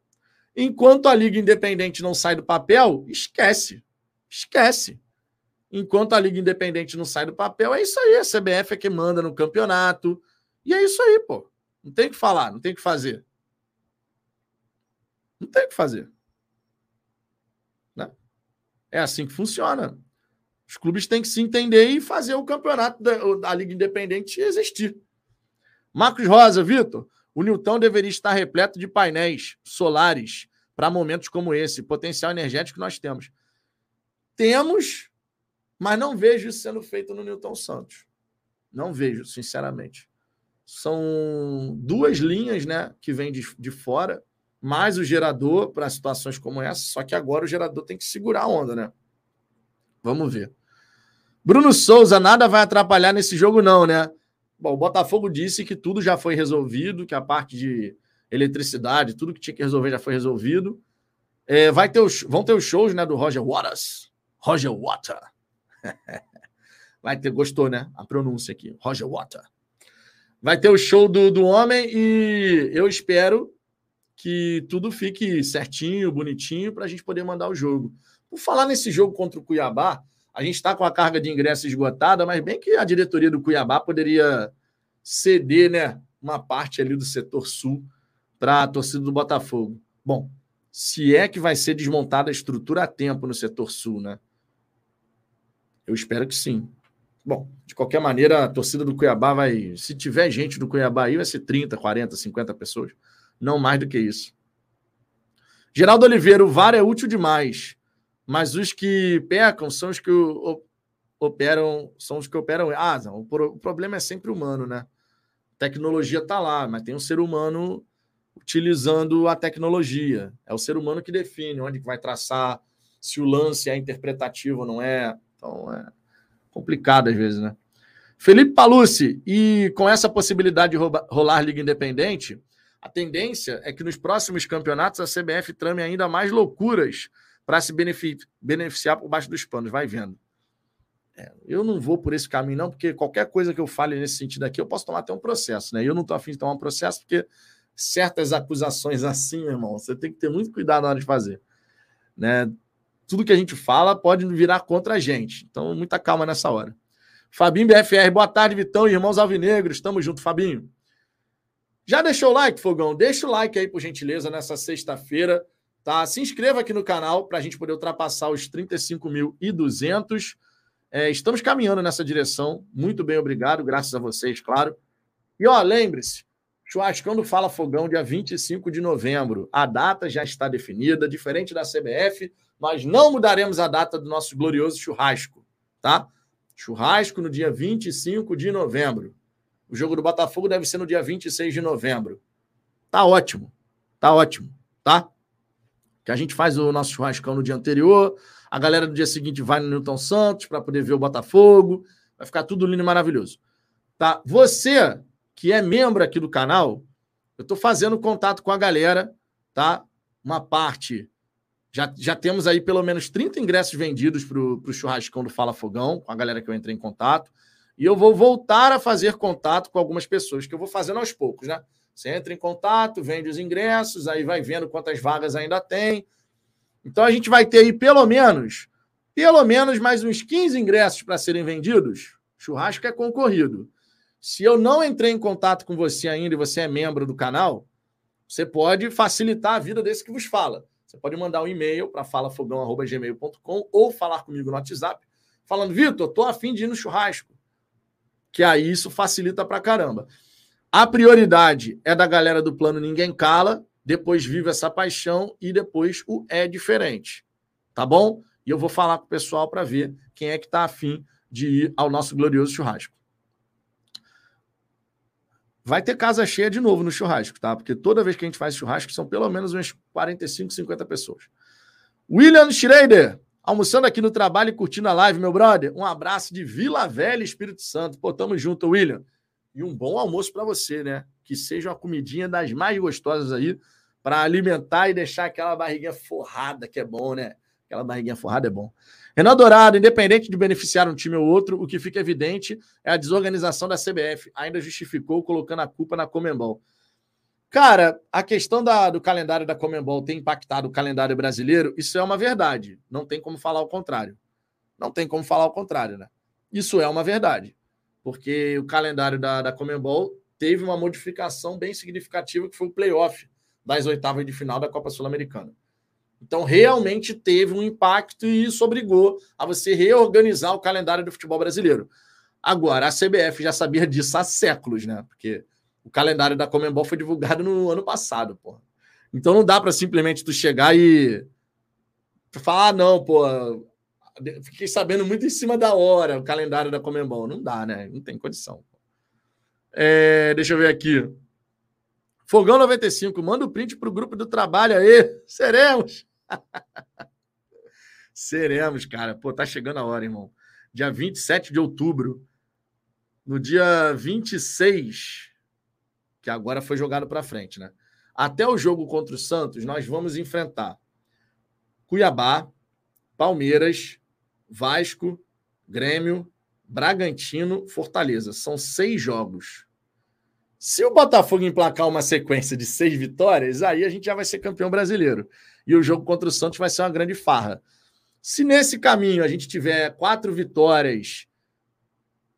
Enquanto a Liga Independente não sai do papel, esquece. Esquece. Enquanto a Liga Independente não sai do papel, é isso aí. A CBF é que manda no campeonato. E é isso aí, pô. Não tem o que falar, não tem o que fazer. Não tem o que fazer. Né? É assim que funciona. Os clubes têm que se entender e fazer o campeonato da, da Liga Independente existir. Marcos Rosa, Vitor, o Newton deveria estar repleto de painéis solares para momentos como esse, potencial energético que nós temos. Temos, mas não vejo isso sendo feito no Newton Santos. Não vejo, sinceramente. São duas linhas né, que vêm de, de fora, mais o gerador para situações como essa, só que agora o gerador tem que segurar a onda, né? Vamos ver. Bruno Souza, nada vai atrapalhar nesse jogo, não, né? Bom, o Botafogo disse que tudo já foi resolvido, que a parte de eletricidade, tudo que tinha que resolver já foi resolvido. É, vai ter os, vão ter os shows né, do Roger Waters. Roger Water. *laughs* Vai ter, gostou, né? A pronúncia aqui. Roger Water. Vai ter o show do, do homem e eu espero que tudo fique certinho, bonitinho, para a gente poder mandar o jogo. Por falar nesse jogo contra o Cuiabá, a gente está com a carga de ingresso esgotada, mas bem que a diretoria do Cuiabá poderia ceder né, uma parte ali do setor sul para a torcida do Botafogo. Bom, se é que vai ser desmontada a estrutura a tempo no setor sul, né? Eu espero que sim. Bom, de qualquer maneira, a torcida do Cuiabá vai. Se tiver gente do Cuiabá aí, vai ser 30, 40, 50 pessoas. Não mais do que isso. Geraldo Oliveira, o VAR é útil demais, mas os que pecam são os que operam, são os que operam. Ah, não, o problema é sempre humano, né? A tecnologia está lá, mas tem um ser humano utilizando a tecnologia. É o ser humano que define onde vai traçar, se o lance é interpretativo ou não é. Então é complicado às vezes, né? Felipe Palucci, e com essa possibilidade de rolar Liga Independente, a tendência é que nos próximos campeonatos a CBF trame ainda mais loucuras para se beneficiar por baixo dos panos. Vai vendo. É, eu não vou por esse caminho, não, porque qualquer coisa que eu fale nesse sentido aqui, eu posso tomar até um processo, né? Eu não estou afim de tomar um processo, porque certas acusações assim, meu irmão, você tem que ter muito cuidado na hora de fazer. Né? Tudo que a gente fala pode virar contra a gente. Então, muita calma nessa hora. Fabinho BFR, boa tarde, Vitão e irmãos alvinegros. Tamo junto, Fabinho. Já deixou o like, Fogão? Deixa o like aí, por gentileza, nessa sexta-feira. Tá? Se inscreva aqui no canal para a gente poder ultrapassar os 35.200. É, estamos caminhando nessa direção. Muito bem, obrigado. Graças a vocês, claro. E ó, lembre-se, churrascão do Fala Fogão, dia 25 de novembro. A data já está definida, diferente da CBF, nós não mudaremos a data do nosso glorioso churrasco, tá? Churrasco no dia 25 de novembro. O jogo do Botafogo deve ser no dia 26 de novembro. Tá ótimo. Tá ótimo, tá? Que a gente faz o nosso churrascão no dia anterior, a galera do dia seguinte vai no Newton Santos para poder ver o Botafogo. Vai ficar tudo lindo e maravilhoso. Tá? Você que é membro aqui do canal, eu estou fazendo contato com a galera, tá? Uma parte já, já temos aí pelo menos 30 ingressos vendidos para o churrascão do Fala Fogão, com a galera que eu entrei em contato. E eu vou voltar a fazer contato com algumas pessoas, que eu vou fazendo aos poucos, né? Você entra em contato, vende os ingressos, aí vai vendo quantas vagas ainda tem. Então a gente vai ter aí pelo menos, pelo menos mais uns 15 ingressos para serem vendidos. Churrasco é concorrido. Se eu não entrei em contato com você ainda e você é membro do canal, você pode facilitar a vida desse que vos fala. Você pode mandar um e-mail para falafogão.gmail.com ou falar comigo no WhatsApp, falando, Vitor, estou afim de ir no churrasco. Que aí isso facilita para caramba. A prioridade é da galera do plano Ninguém Cala, depois Vive Essa Paixão e depois o É Diferente. Tá bom? E eu vou falar com o pessoal para ver quem é que está afim de ir ao nosso glorioso churrasco. Vai ter casa cheia de novo no churrasco, tá? Porque toda vez que a gente faz churrasco são pelo menos umas 45, 50 pessoas. William Schrader, almoçando aqui no trabalho e curtindo a live, meu brother. Um abraço de Vila Velha, Espírito Santo. Pô, tamo junto, William. E um bom almoço para você, né? Que seja uma comidinha das mais gostosas aí para alimentar e deixar aquela barriguinha forrada, que é bom, né? Aquela barriguinha forrada é bom. Renan Dourado, independente de beneficiar um time ou outro, o que fica evidente é a desorganização da CBF. Ainda justificou colocando a culpa na Comembol. Cara, a questão da, do calendário da Comembol ter impactado o calendário brasileiro, isso é uma verdade. Não tem como falar o contrário. Não tem como falar o contrário, né? Isso é uma verdade. Porque o calendário da, da Comembol teve uma modificação bem significativa, que foi o playoff das oitavas de final da Copa Sul-Americana. Então, realmente teve um impacto e isso obrigou a você reorganizar o calendário do futebol brasileiro. Agora, a CBF já sabia disso há séculos, né? Porque o calendário da Comembol foi divulgado no ano passado, pô. Então não dá para simplesmente tu chegar e falar, ah, não, pô, fiquei sabendo muito em cima da hora o calendário da Comembol. Não dá, né? Não tem condição. É, deixa eu ver aqui. Fogão 95, manda o print para o grupo do trabalho aí. *laughs* Seremos. *laughs* Seremos, cara. Pô, tá chegando a hora, irmão. Dia 27 de outubro. No dia 26, que agora foi jogado para frente, né? Até o jogo contra o Santos, nós vamos enfrentar Cuiabá, Palmeiras, Vasco, Grêmio, Bragantino, Fortaleza. São seis jogos. Se o Botafogo emplacar uma sequência de seis vitórias, aí a gente já vai ser campeão brasileiro. E o jogo contra o Santos vai ser uma grande farra. Se nesse caminho a gente tiver quatro vitórias,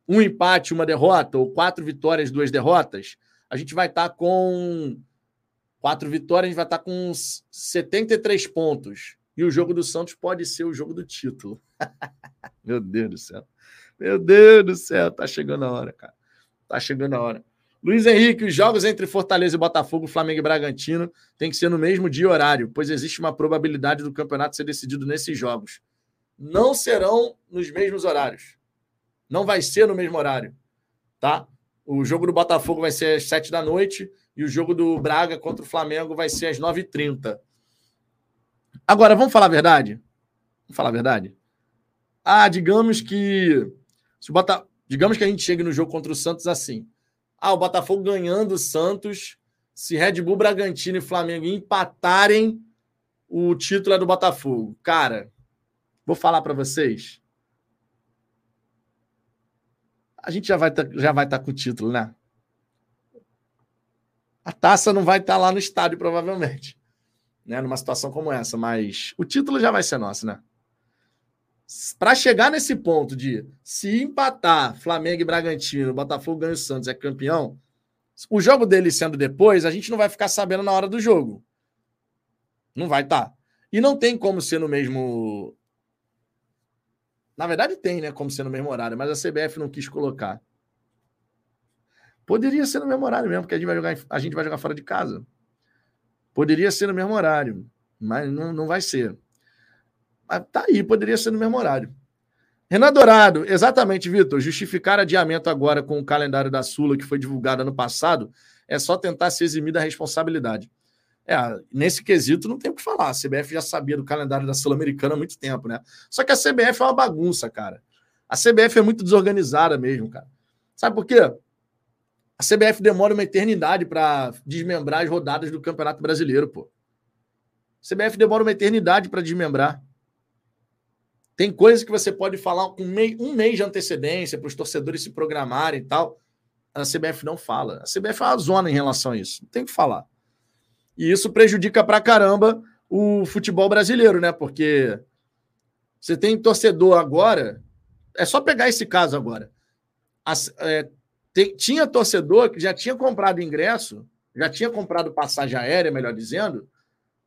um empate, uma derrota, ou quatro vitórias, duas derrotas, a gente vai estar tá com quatro vitórias, a gente vai estar tá com 73 pontos. E o jogo do Santos pode ser o jogo do título. *laughs* Meu Deus do céu. Meu Deus do céu, tá chegando a hora, cara. Tá chegando a hora. Luiz Henrique, os jogos entre Fortaleza e Botafogo, Flamengo e Bragantino tem que ser no mesmo dia e horário, pois existe uma probabilidade do campeonato ser decidido nesses jogos. Não serão nos mesmos horários. Não vai ser no mesmo horário, tá? O jogo do Botafogo vai ser às 7 da noite e o jogo do Braga contra o Flamengo vai ser às 9h30. Agora, vamos falar a verdade? Vamos falar a verdade? Ah, digamos que se o Botafogo Digamos que a gente chegue no jogo contra o Santos assim. Ah, o Botafogo ganhando o Santos. Se Red Bull, Bragantino e Flamengo empatarem, o título é do Botafogo. Cara, vou falar para vocês. A gente já vai tá, já vai estar tá com o título, né? A taça não vai estar tá lá no estádio, provavelmente, né? Numa situação como essa, mas o título já vai ser nosso, né? Para chegar nesse ponto de se empatar Flamengo e Bragantino, Botafogo ganha o Santos, é campeão, o jogo dele sendo depois, a gente não vai ficar sabendo na hora do jogo. Não vai estar. Tá. E não tem como ser no mesmo. Na verdade, tem, né? Como ser no mesmo horário, mas a CBF não quis colocar. Poderia ser no mesmo horário mesmo, porque a gente vai jogar, a gente vai jogar fora de casa. Poderia ser no mesmo horário, mas não, não vai ser. Mas tá aí, poderia ser no mesmo horário. Renan Dourado, exatamente, Vitor. Justificar adiamento agora com o calendário da Sula, que foi divulgado ano passado, é só tentar se eximir da responsabilidade. É, nesse quesito não tem o que falar. A CBF já sabia do calendário da Sul-Americana há muito tempo, né? Só que a CBF é uma bagunça, cara. A CBF é muito desorganizada mesmo, cara. Sabe por quê? A CBF demora uma eternidade para desmembrar as rodadas do Campeonato Brasileiro, pô. A CBF demora uma eternidade para desmembrar. Tem coisas que você pode falar mês, um mês de antecedência para os torcedores se programarem e tal. A CBF não fala. A CBF é uma zona em relação a isso. Não tem que falar. E isso prejudica pra caramba o futebol brasileiro, né? Porque você tem torcedor agora. É só pegar esse caso agora. As, é, tem, tinha torcedor que já tinha comprado ingresso, já tinha comprado passagem aérea, melhor dizendo,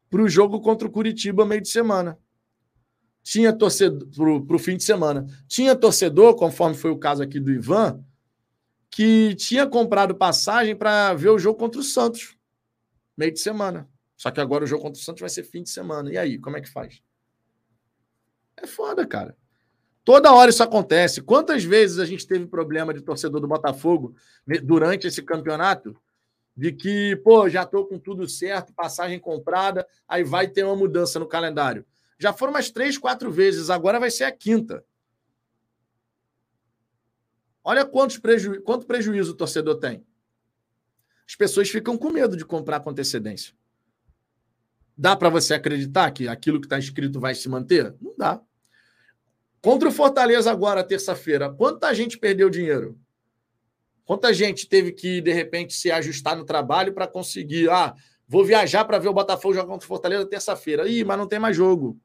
para o jogo contra o Curitiba meio de semana. Tinha torcedor para o fim de semana. Tinha torcedor, conforme foi o caso aqui do Ivan, que tinha comprado passagem para ver o jogo contra o Santos, meio de semana. Só que agora o jogo contra o Santos vai ser fim de semana. E aí, como é que faz? É foda, cara. Toda hora isso acontece. Quantas vezes a gente teve problema de torcedor do Botafogo durante esse campeonato? De que, pô, já tô com tudo certo, passagem comprada, aí vai ter uma mudança no calendário. Já foram umas três, quatro vezes, agora vai ser a quinta. Olha quantos preju... quanto prejuízo o torcedor tem. As pessoas ficam com medo de comprar com antecedência. Dá para você acreditar que aquilo que está escrito vai se manter? Não dá. Contra o Fortaleza agora, terça-feira, quanta gente perdeu dinheiro? Quanta gente teve que, de repente, se ajustar no trabalho para conseguir. Ah, vou viajar para ver o Botafogo jogar contra o Fortaleza terça-feira. Ih, mas não tem mais jogo.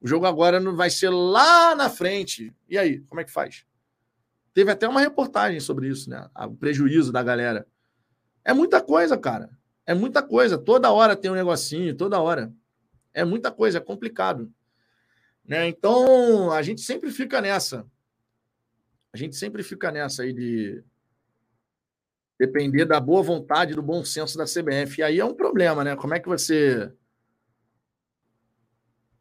O jogo agora não vai ser lá na frente. E aí, como é que faz? Teve até uma reportagem sobre isso, né? O prejuízo da galera. É muita coisa, cara. É muita coisa. Toda hora tem um negocinho, toda hora. É muita coisa, é complicado. Né? Então, a gente sempre fica nessa. A gente sempre fica nessa aí de depender da boa vontade, do bom senso da CBF. E aí é um problema, né? Como é que você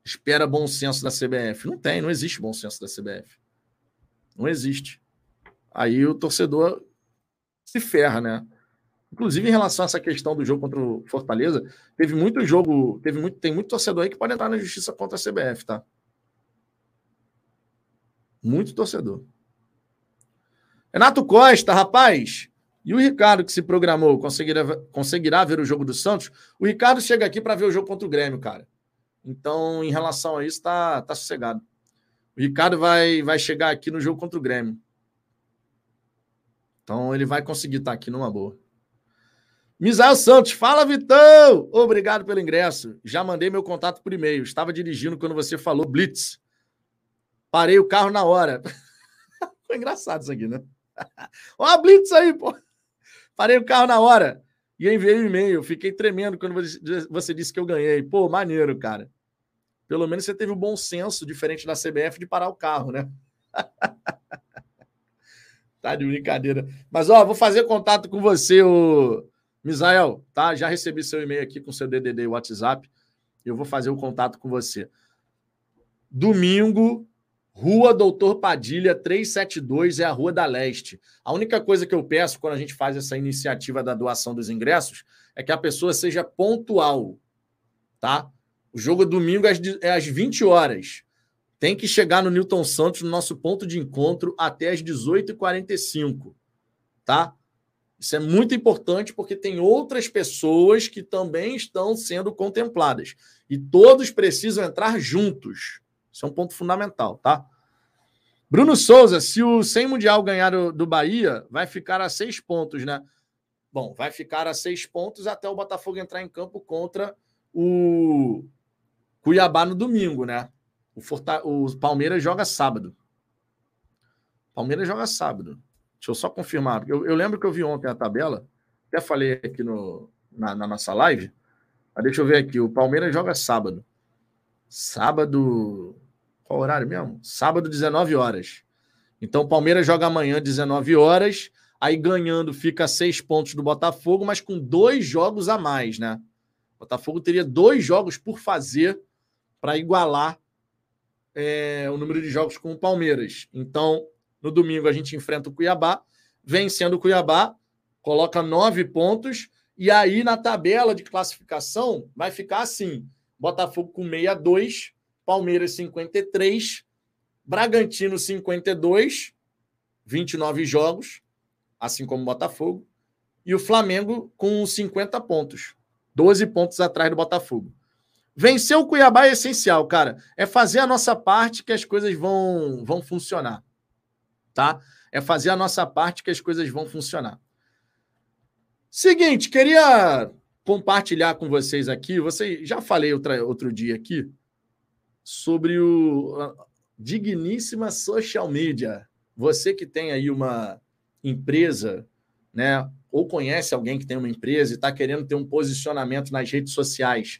espera bom senso da CBF. Não tem, não existe bom senso da CBF. Não existe. Aí o torcedor se ferra, né? Inclusive, em relação a essa questão do jogo contra o Fortaleza, teve muito jogo, teve muito, tem muito torcedor aí que pode entrar na justiça contra a CBF, tá? Muito torcedor. Renato Costa, rapaz. E o Ricardo, que se programou, conseguirá, conseguirá ver o jogo do Santos? O Ricardo chega aqui para ver o jogo contra o Grêmio, cara. Então, em relação a isso, tá, tá sossegado. O Ricardo vai, vai chegar aqui no jogo contra o Grêmio. Então, ele vai conseguir estar tá aqui numa boa. Misael Santos, fala Vitão! Obrigado pelo ingresso. Já mandei meu contato por e-mail. Estava dirigindo quando você falou Blitz. Parei o carro na hora. *laughs* Foi engraçado isso aqui, né? *laughs* Ó a Blitz aí, pô. Parei o carro na hora. E enviei um e-mail. Fiquei tremendo quando você disse que eu ganhei. Pô, maneiro, cara. Pelo menos você teve o um bom senso, diferente da CBF, de parar o carro, né? *laughs* tá de brincadeira. Mas, ó, vou fazer contato com você, o Misael, tá? Já recebi seu e-mail aqui com seu DDD e WhatsApp. Eu vou fazer o contato com você. Domingo, Rua Doutor Padilha 372 é a Rua da Leste. A única coisa que eu peço quando a gente faz essa iniciativa da doação dos ingressos é que a pessoa seja pontual, tá? O jogo é domingo é às 20 horas. tem que chegar no Newton Santos, no nosso ponto de encontro, até as 18h45, tá? Isso é muito importante porque tem outras pessoas que também estão sendo contempladas. E todos precisam entrar juntos. Isso é um ponto fundamental, tá? Bruno Souza, se o 100 Mundial ganhar do Bahia, vai ficar a seis pontos, né? Bom, vai ficar a seis pontos até o Botafogo entrar em campo contra o Cuiabá no domingo, né? O, Forta... o Palmeiras joga sábado. Palmeiras joga sábado. Deixa eu só confirmar. Eu, eu lembro que eu vi ontem a tabela, até falei aqui no, na, na nossa live. Mas deixa eu ver aqui. O Palmeiras joga sábado. Sábado. Qual horário mesmo? Sábado, 19 horas. Então, o Palmeiras joga amanhã, 19 horas. Aí ganhando fica seis pontos do Botafogo, mas com dois jogos a mais, né? O Botafogo teria dois jogos por fazer para igualar é, o número de jogos com o Palmeiras. Então, no domingo a gente enfrenta o Cuiabá, vencendo o Cuiabá, coloca nove pontos, e aí na tabela de classificação vai ficar assim: Botafogo com 62, Palmeiras 53, Bragantino 52, 29 jogos, assim como Botafogo, e o Flamengo com 50 pontos, 12 pontos atrás do Botafogo. Vencer o Cuiabá é essencial, cara. É fazer a nossa parte que as coisas vão, vão funcionar. Tá? É fazer a nossa parte que as coisas vão funcionar. Seguinte, queria compartilhar com vocês aqui. Você já falei outra, outro dia aqui sobre o digníssima social media. Você que tem aí uma empresa, né, ou conhece alguém que tem uma empresa e está querendo ter um posicionamento nas redes sociais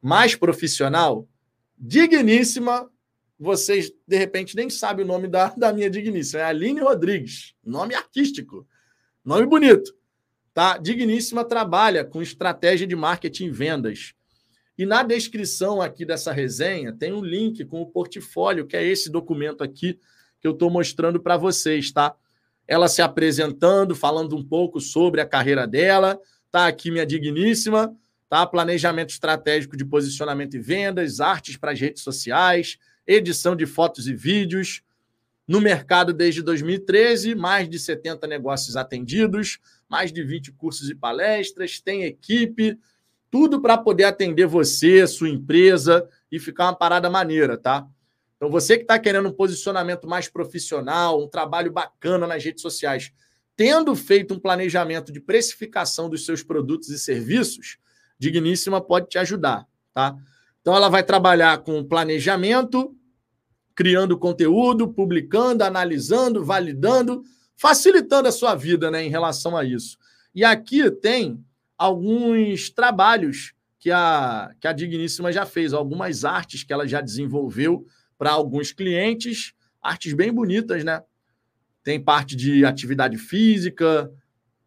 mais profissional, digníssima, vocês de repente nem sabem o nome da, da minha digníssima, é Aline Rodrigues, nome artístico, nome bonito, tá? Digníssima trabalha com estratégia de marketing e vendas. E na descrição aqui dessa resenha tem um link com o portfólio, que é esse documento aqui que eu estou mostrando para vocês, tá? Ela se apresentando, falando um pouco sobre a carreira dela, tá aqui minha digníssima tá? Planejamento estratégico de posicionamento e vendas, artes para as redes sociais, edição de fotos e vídeos. No mercado desde 2013, mais de 70 negócios atendidos, mais de 20 cursos e palestras, tem equipe, tudo para poder atender você, sua empresa e ficar uma parada maneira, tá? Então, você que está querendo um posicionamento mais profissional, um trabalho bacana nas redes sociais, tendo feito um planejamento de precificação dos seus produtos e serviços, Digníssima pode te ajudar, tá? Então ela vai trabalhar com planejamento, criando conteúdo, publicando, analisando, validando, facilitando a sua vida, né, em relação a isso. E aqui tem alguns trabalhos que a, que a Digníssima já fez, algumas artes que ela já desenvolveu para alguns clientes, artes bem bonitas, né? Tem parte de atividade física,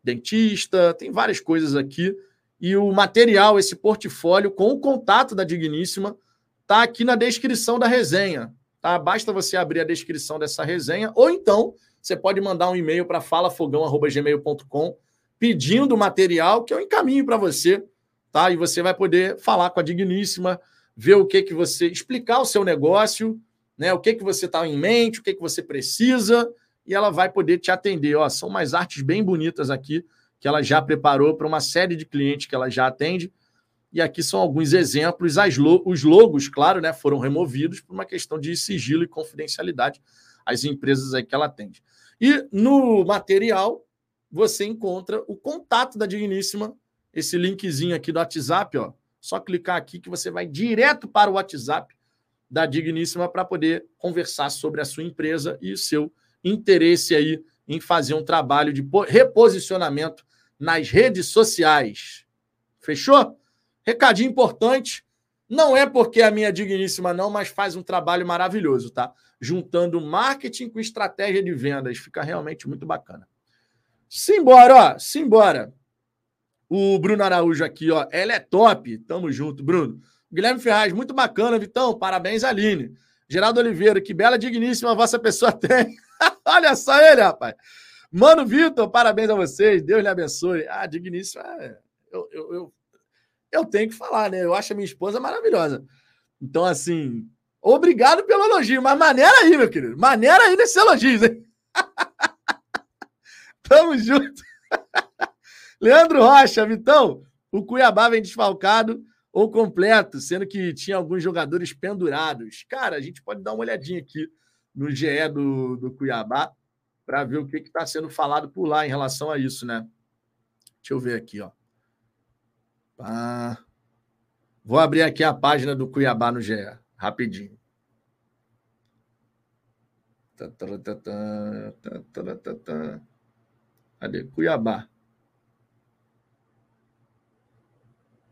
dentista, tem várias coisas aqui e o material, esse portfólio com o contato da Digníssima, está aqui na descrição da resenha. Tá? Basta você abrir a descrição dessa resenha, ou então você pode mandar um e-mail para falafogão.gmail.com pedindo o material que eu encaminho para você, tá? E você vai poder falar com a Digníssima, ver o que que você explicar o seu negócio, né? O que que você está em mente, o que que você precisa, e ela vai poder te atender. Ó, são umas artes bem bonitas aqui que ela já preparou para uma série de clientes que ela já atende. E aqui são alguns exemplos. Lo os logos, claro, né, foram removidos por uma questão de sigilo e confidencialidade às empresas aí que ela atende. E no material você encontra o contato da Digníssima, esse linkzinho aqui do WhatsApp, ó. Só clicar aqui que você vai direto para o WhatsApp da Digníssima para poder conversar sobre a sua empresa e o seu interesse aí em fazer um trabalho de reposicionamento nas redes sociais. Fechou? Recadinho importante. Não é porque é a minha digníssima, não, mas faz um trabalho maravilhoso, tá? Juntando marketing com estratégia de vendas. Fica realmente muito bacana. Simbora, ó. Simbora. O Bruno Araújo aqui, ó. Ela é top. Tamo junto, Bruno. Guilherme Ferraz, muito bacana, Vitão. Parabéns, Aline. Geraldo Oliveira, que bela digníssima vossa pessoa tem. *laughs* Olha só ele, rapaz. Mano Vitor, parabéns a vocês. Deus lhe abençoe. Ah, digníssimo. É, eu, eu, eu, eu, tenho que falar, né? Eu acho a minha esposa maravilhosa. Então, assim, Obrigado pelo elogio, mas maneira aí, meu querido. Maneira aí nesse elogio, hein? *laughs* Tamo junto. *laughs* Leandro Rocha, Vitão, o Cuiabá vem desfalcado ou completo, sendo que tinha alguns jogadores pendurados. Cara, a gente pode dar uma olhadinha aqui no GE do, do Cuiabá para ver o que está sendo falado por lá em relação a isso, né? Deixa eu ver aqui, ó. Vou abrir aqui a página do Cuiabá no GE, rapidinho. Cadê? Cuiabá.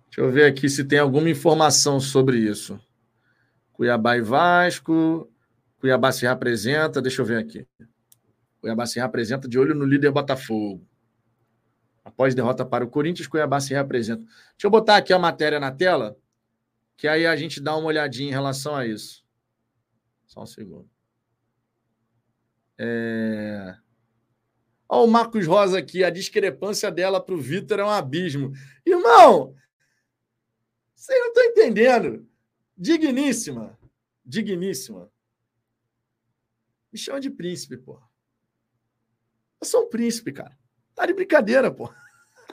Deixa eu ver aqui se tem alguma informação sobre isso. Cuiabá e Vasco. Cuiabá se representa. Deixa eu ver aqui. Cuiabá se representa de olho no líder Botafogo. Após derrota para o Corinthians, Cuiabá se representa. Deixa eu botar aqui a matéria na tela, que aí a gente dá uma olhadinha em relação a isso. Só um segundo. É... Olha o Marcos Rosa aqui, a discrepância dela para o Vitor é um abismo. Irmão, vocês não estão entendendo. Digníssima. Digníssima. Me chama de príncipe, pô. Eu sou um príncipe, cara. Tá de brincadeira, pô.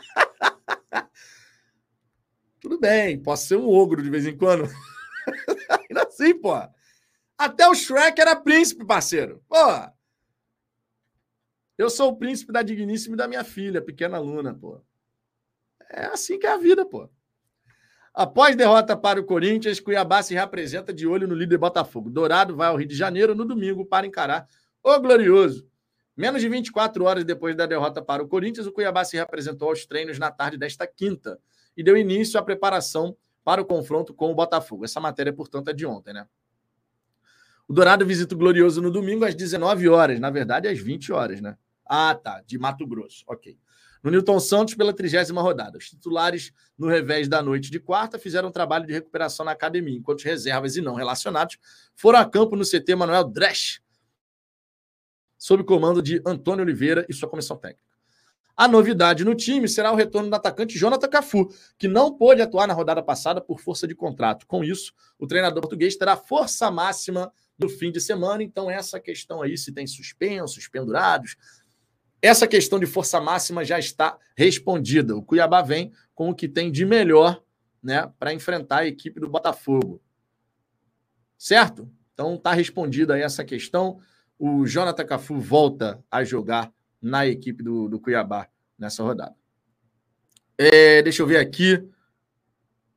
*laughs* Tudo bem, posso ser um ogro de vez em quando. *laughs* Ainda assim, pô. Até o Shrek era príncipe, parceiro. Pô. Eu sou o príncipe da digníssima e da minha filha, pequena Luna, pô. É assim que é a vida, pô. Após derrota para o Corinthians, Cuiabá se reapresenta de olho no líder Botafogo. Dourado vai ao Rio de Janeiro no domingo para encarar o Glorioso. Menos de 24 horas depois da derrota para o Corinthians, o Cuiabá se reapresentou aos treinos na tarde desta quinta e deu início à preparação para o confronto com o Botafogo. Essa matéria, portanto, é de ontem, né? O Dourado visita o Glorioso no domingo às 19 horas, na verdade, às 20 horas, né? Ah, tá, de Mato Grosso, ok no Newton Santos pela trigésima rodada. Os titulares, no revés da noite de quarta, fizeram um trabalho de recuperação na academia, enquanto reservas e não relacionados foram a campo no CT Manuel Dresch, sob comando de Antônio Oliveira e sua comissão técnica. A novidade no time será o retorno do atacante Jonathan Cafu, que não pôde atuar na rodada passada por força de contrato. Com isso, o treinador português terá força máxima no fim de semana. Então, essa questão aí, se tem suspensos, pendurados, essa questão de força máxima já está respondida. O Cuiabá vem com o que tem de melhor né, para enfrentar a equipe do Botafogo. Certo? Então está respondida essa questão. O Jonathan Cafu volta a jogar na equipe do, do Cuiabá nessa rodada. É, deixa eu ver aqui.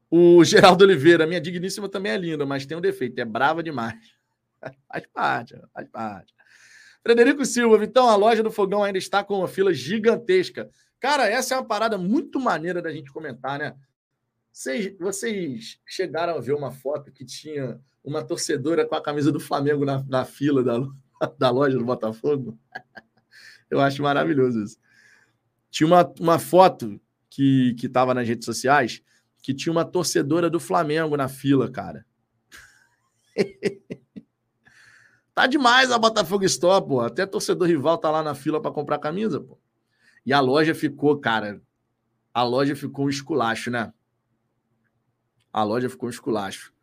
O Geraldo Oliveira, minha digníssima também é linda, mas tem um defeito, é brava demais. *laughs* faz parte, faz parte. Frederico Silva, Vitão, a loja do Fogão ainda está com uma fila gigantesca. Cara, essa é uma parada muito maneira da gente comentar, né? Vocês, vocês chegaram a ver uma foto que tinha uma torcedora com a camisa do Flamengo na, na fila da, *laughs* da loja do Botafogo? *laughs* Eu acho maravilhoso isso. Tinha uma, uma foto que estava nas redes sociais que tinha uma torcedora do Flamengo na fila, cara. *laughs* Tá demais a Botafogo Store, pô. Até torcedor rival tá lá na fila para comprar camisa, pô. E a loja ficou, cara. A loja ficou um esculacho, né? A loja ficou um esculacho.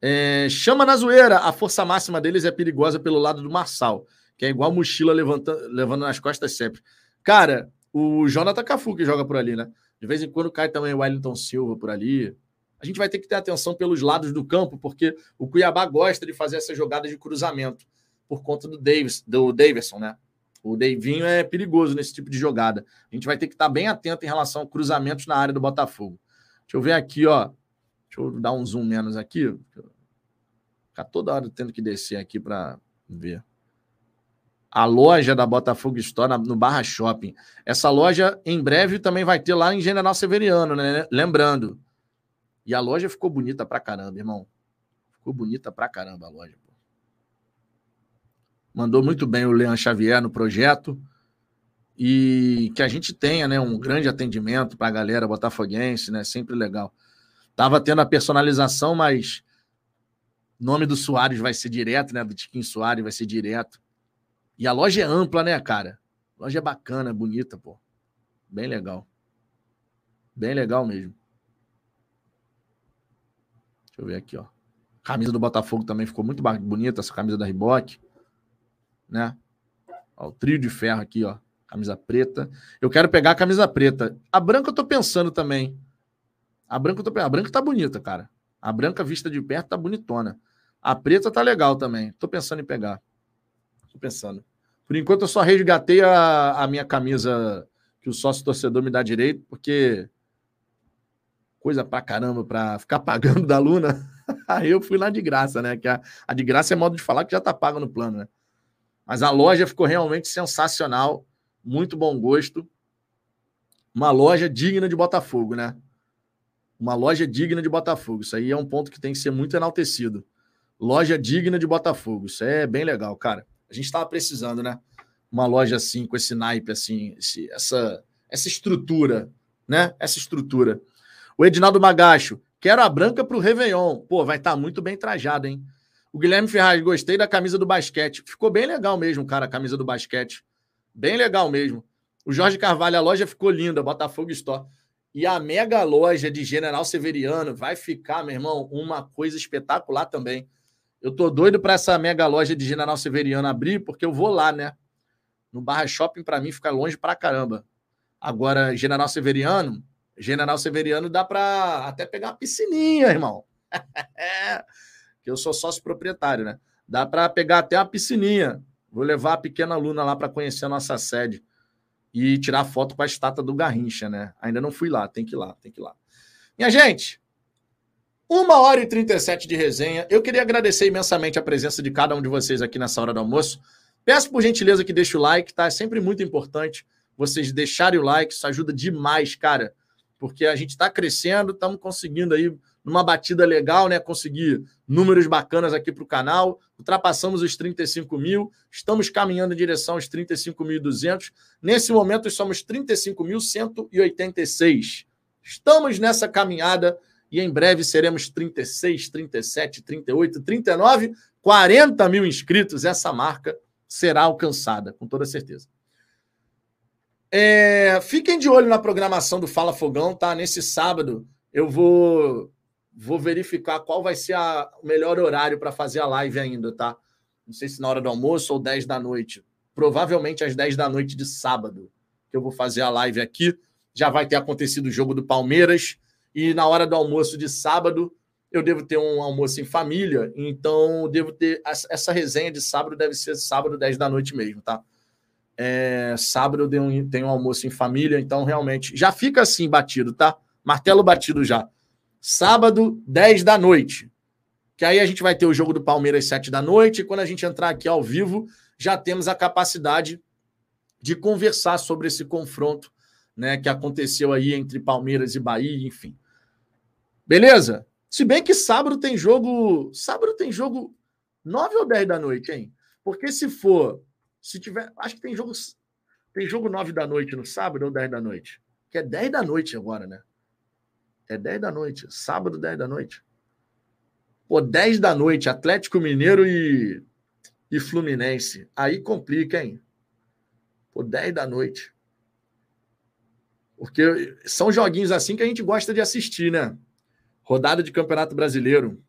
É, chama na zoeira. A força máxima deles é perigosa pelo lado do Marçal, que é igual mochila levantando, levando nas costas sempre. Cara, o Jonathan Cafu que joga por ali, né? De vez em quando cai também o Wellington Silva por ali a gente vai ter que ter atenção pelos lados do campo, porque o Cuiabá gosta de fazer essas jogadas de cruzamento por conta do Davis, do Davidson, né? O Davinho é perigoso nesse tipo de jogada. A gente vai ter que estar bem atento em relação a cruzamentos na área do Botafogo. Deixa eu ver aqui, ó. Deixa eu dar um zoom menos aqui. Ficar toda hora tendo que descer aqui para ver. A loja da Botafogo Store no Barra Shopping. Essa loja em breve também vai ter lá em General Severiano, né? Lembrando, e a loja ficou bonita pra caramba, irmão. Ficou bonita pra caramba a loja. Pô. Mandou muito bem o Leandro Xavier no projeto. E que a gente tenha né, um grande atendimento para a galera botafoguense, né? Sempre legal. Tava tendo a personalização, mas nome do Soares vai ser direto, né? Do Tiquinho Soares vai ser direto. E a loja é ampla, né, cara? A loja é bacana, bonita, pô. Bem legal. Bem legal mesmo. Deixa eu ver aqui, ó. Camisa do Botafogo também ficou muito bonita, essa camisa da Riboc. Né? Ó, o trio de ferro aqui, ó. Camisa preta. Eu quero pegar a camisa preta. A branca eu tô pensando também. A branca tô. A branca tá bonita, cara. A branca vista de perto tá bonitona. A preta tá legal também. Tô pensando em pegar. Tô pensando. Por enquanto eu só resgatei a, a minha camisa que o sócio torcedor me dá direito, porque coisa pra caramba pra ficar pagando da Luna. *laughs* Aí eu fui lá de graça, né? Que a, a, de graça é modo de falar que já tá pago no plano, né? Mas a loja ficou realmente sensacional, muito bom gosto. Uma loja digna de Botafogo, né? Uma loja digna de Botafogo. Isso aí é um ponto que tem que ser muito enaltecido. Loja digna de Botafogo. Isso é bem legal, cara. A gente estava precisando, né? Uma loja assim, com esse naipe, assim, esse, essa, essa estrutura, né? Essa estrutura. O Edinaldo Magacho, quero a branca para o Réveillon. Pô, vai estar tá muito bem trajado, hein? O Guilherme Ferraz, gostei da camisa do basquete. Ficou bem legal mesmo, cara, a camisa do basquete. Bem legal mesmo. O Jorge Carvalho, a loja ficou linda, Botafogo Store. E a mega loja de General Severiano vai ficar, meu irmão, uma coisa espetacular também. Eu tô doido para essa mega loja de General Severiano abrir, porque eu vou lá, né? No Barra Shopping, para mim, fica longe pra caramba. Agora, General Severiano, General Severiano dá para até pegar uma piscininha, irmão. *laughs* que eu sou sócio proprietário, né? Dá para pegar até uma piscininha. Vou levar a pequena Luna lá para conhecer a nossa sede e tirar foto com a estátua do Garrincha, né? Ainda não fui lá, tem que ir lá, tem que ir lá. Minha gente, uma hora e 37 de resenha. Eu queria agradecer imensamente a presença de cada um de vocês aqui nessa hora do almoço. Peço por gentileza que deixe o like, tá? É sempre muito importante vocês deixarem o like, isso ajuda demais, cara porque a gente está crescendo, estamos conseguindo aí numa batida legal, né? Conseguir números bacanas aqui para o canal. Ultrapassamos os 35 mil, estamos caminhando em direção aos 35.200. Nesse momento, somos 35.186. Estamos nessa caminhada e em breve seremos 36, 37, 38, 39, 40 mil inscritos. Essa marca será alcançada, com toda certeza. É, fiquem de olho na programação do Fala Fogão, tá? Nesse sábado eu vou vou verificar qual vai ser a, o melhor horário para fazer a live ainda, tá? Não sei se na hora do almoço ou 10 da noite. Provavelmente às 10 da noite de sábado, que eu vou fazer a live aqui. Já vai ter acontecido o jogo do Palmeiras. E na hora do almoço de sábado, eu devo ter um almoço em família. Então, devo ter. Essa resenha de sábado deve ser sábado, 10 da noite mesmo, tá? É, sábado eu um, tenho um almoço em família, então realmente já fica assim batido, tá? Martelo batido já. Sábado, 10 da noite. Que aí a gente vai ter o jogo do Palmeiras 7 da noite. E quando a gente entrar aqui ao vivo, já temos a capacidade de conversar sobre esse confronto né, que aconteceu aí entre Palmeiras e Bahia, enfim. Beleza? Se bem que sábado tem jogo. Sábado tem jogo 9 ou 10 da noite, hein? Porque se for se tiver. Acho que tem jogo. Tem jogo 9 da noite no sábado ou 10 da noite? Que é 10 da noite agora, né? É 10 da noite. Sábado, 10 da noite. Pô, 10 da noite, Atlético Mineiro e, e Fluminense. Aí complica, hein? Pô, 10 da noite. Porque são joguinhos assim que a gente gosta de assistir, né? Rodada de Campeonato Brasileiro.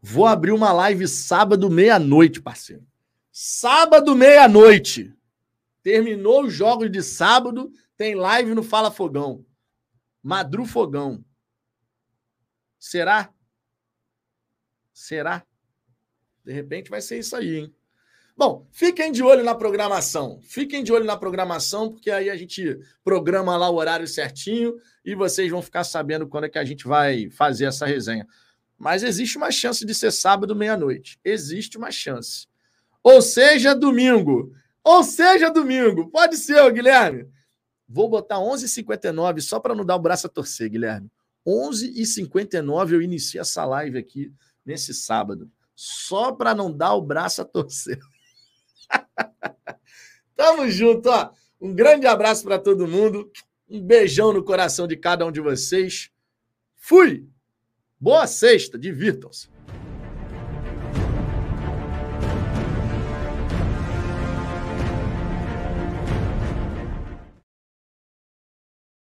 Vou abrir uma live sábado, meia-noite, parceiro. Sábado, meia-noite. Terminou os jogos de sábado, tem live no Fala Fogão. Madru Fogão. Será? Será? De repente vai ser isso aí, hein? Bom, fiquem de olho na programação. Fiquem de olho na programação, porque aí a gente programa lá o horário certinho e vocês vão ficar sabendo quando é que a gente vai fazer essa resenha. Mas existe uma chance de ser sábado, meia-noite. Existe uma chance. Ou seja, domingo. Ou seja, domingo. Pode ser, Guilherme. Vou botar 11h59 só para não dar o braço a torcer, Guilherme. 11h59 eu inicio essa live aqui nesse sábado. Só para não dar o braço a torcer. *laughs* Tamo junto, ó. Um grande abraço para todo mundo. Um beijão no coração de cada um de vocês. Fui! Boa sexta, divirtam-se.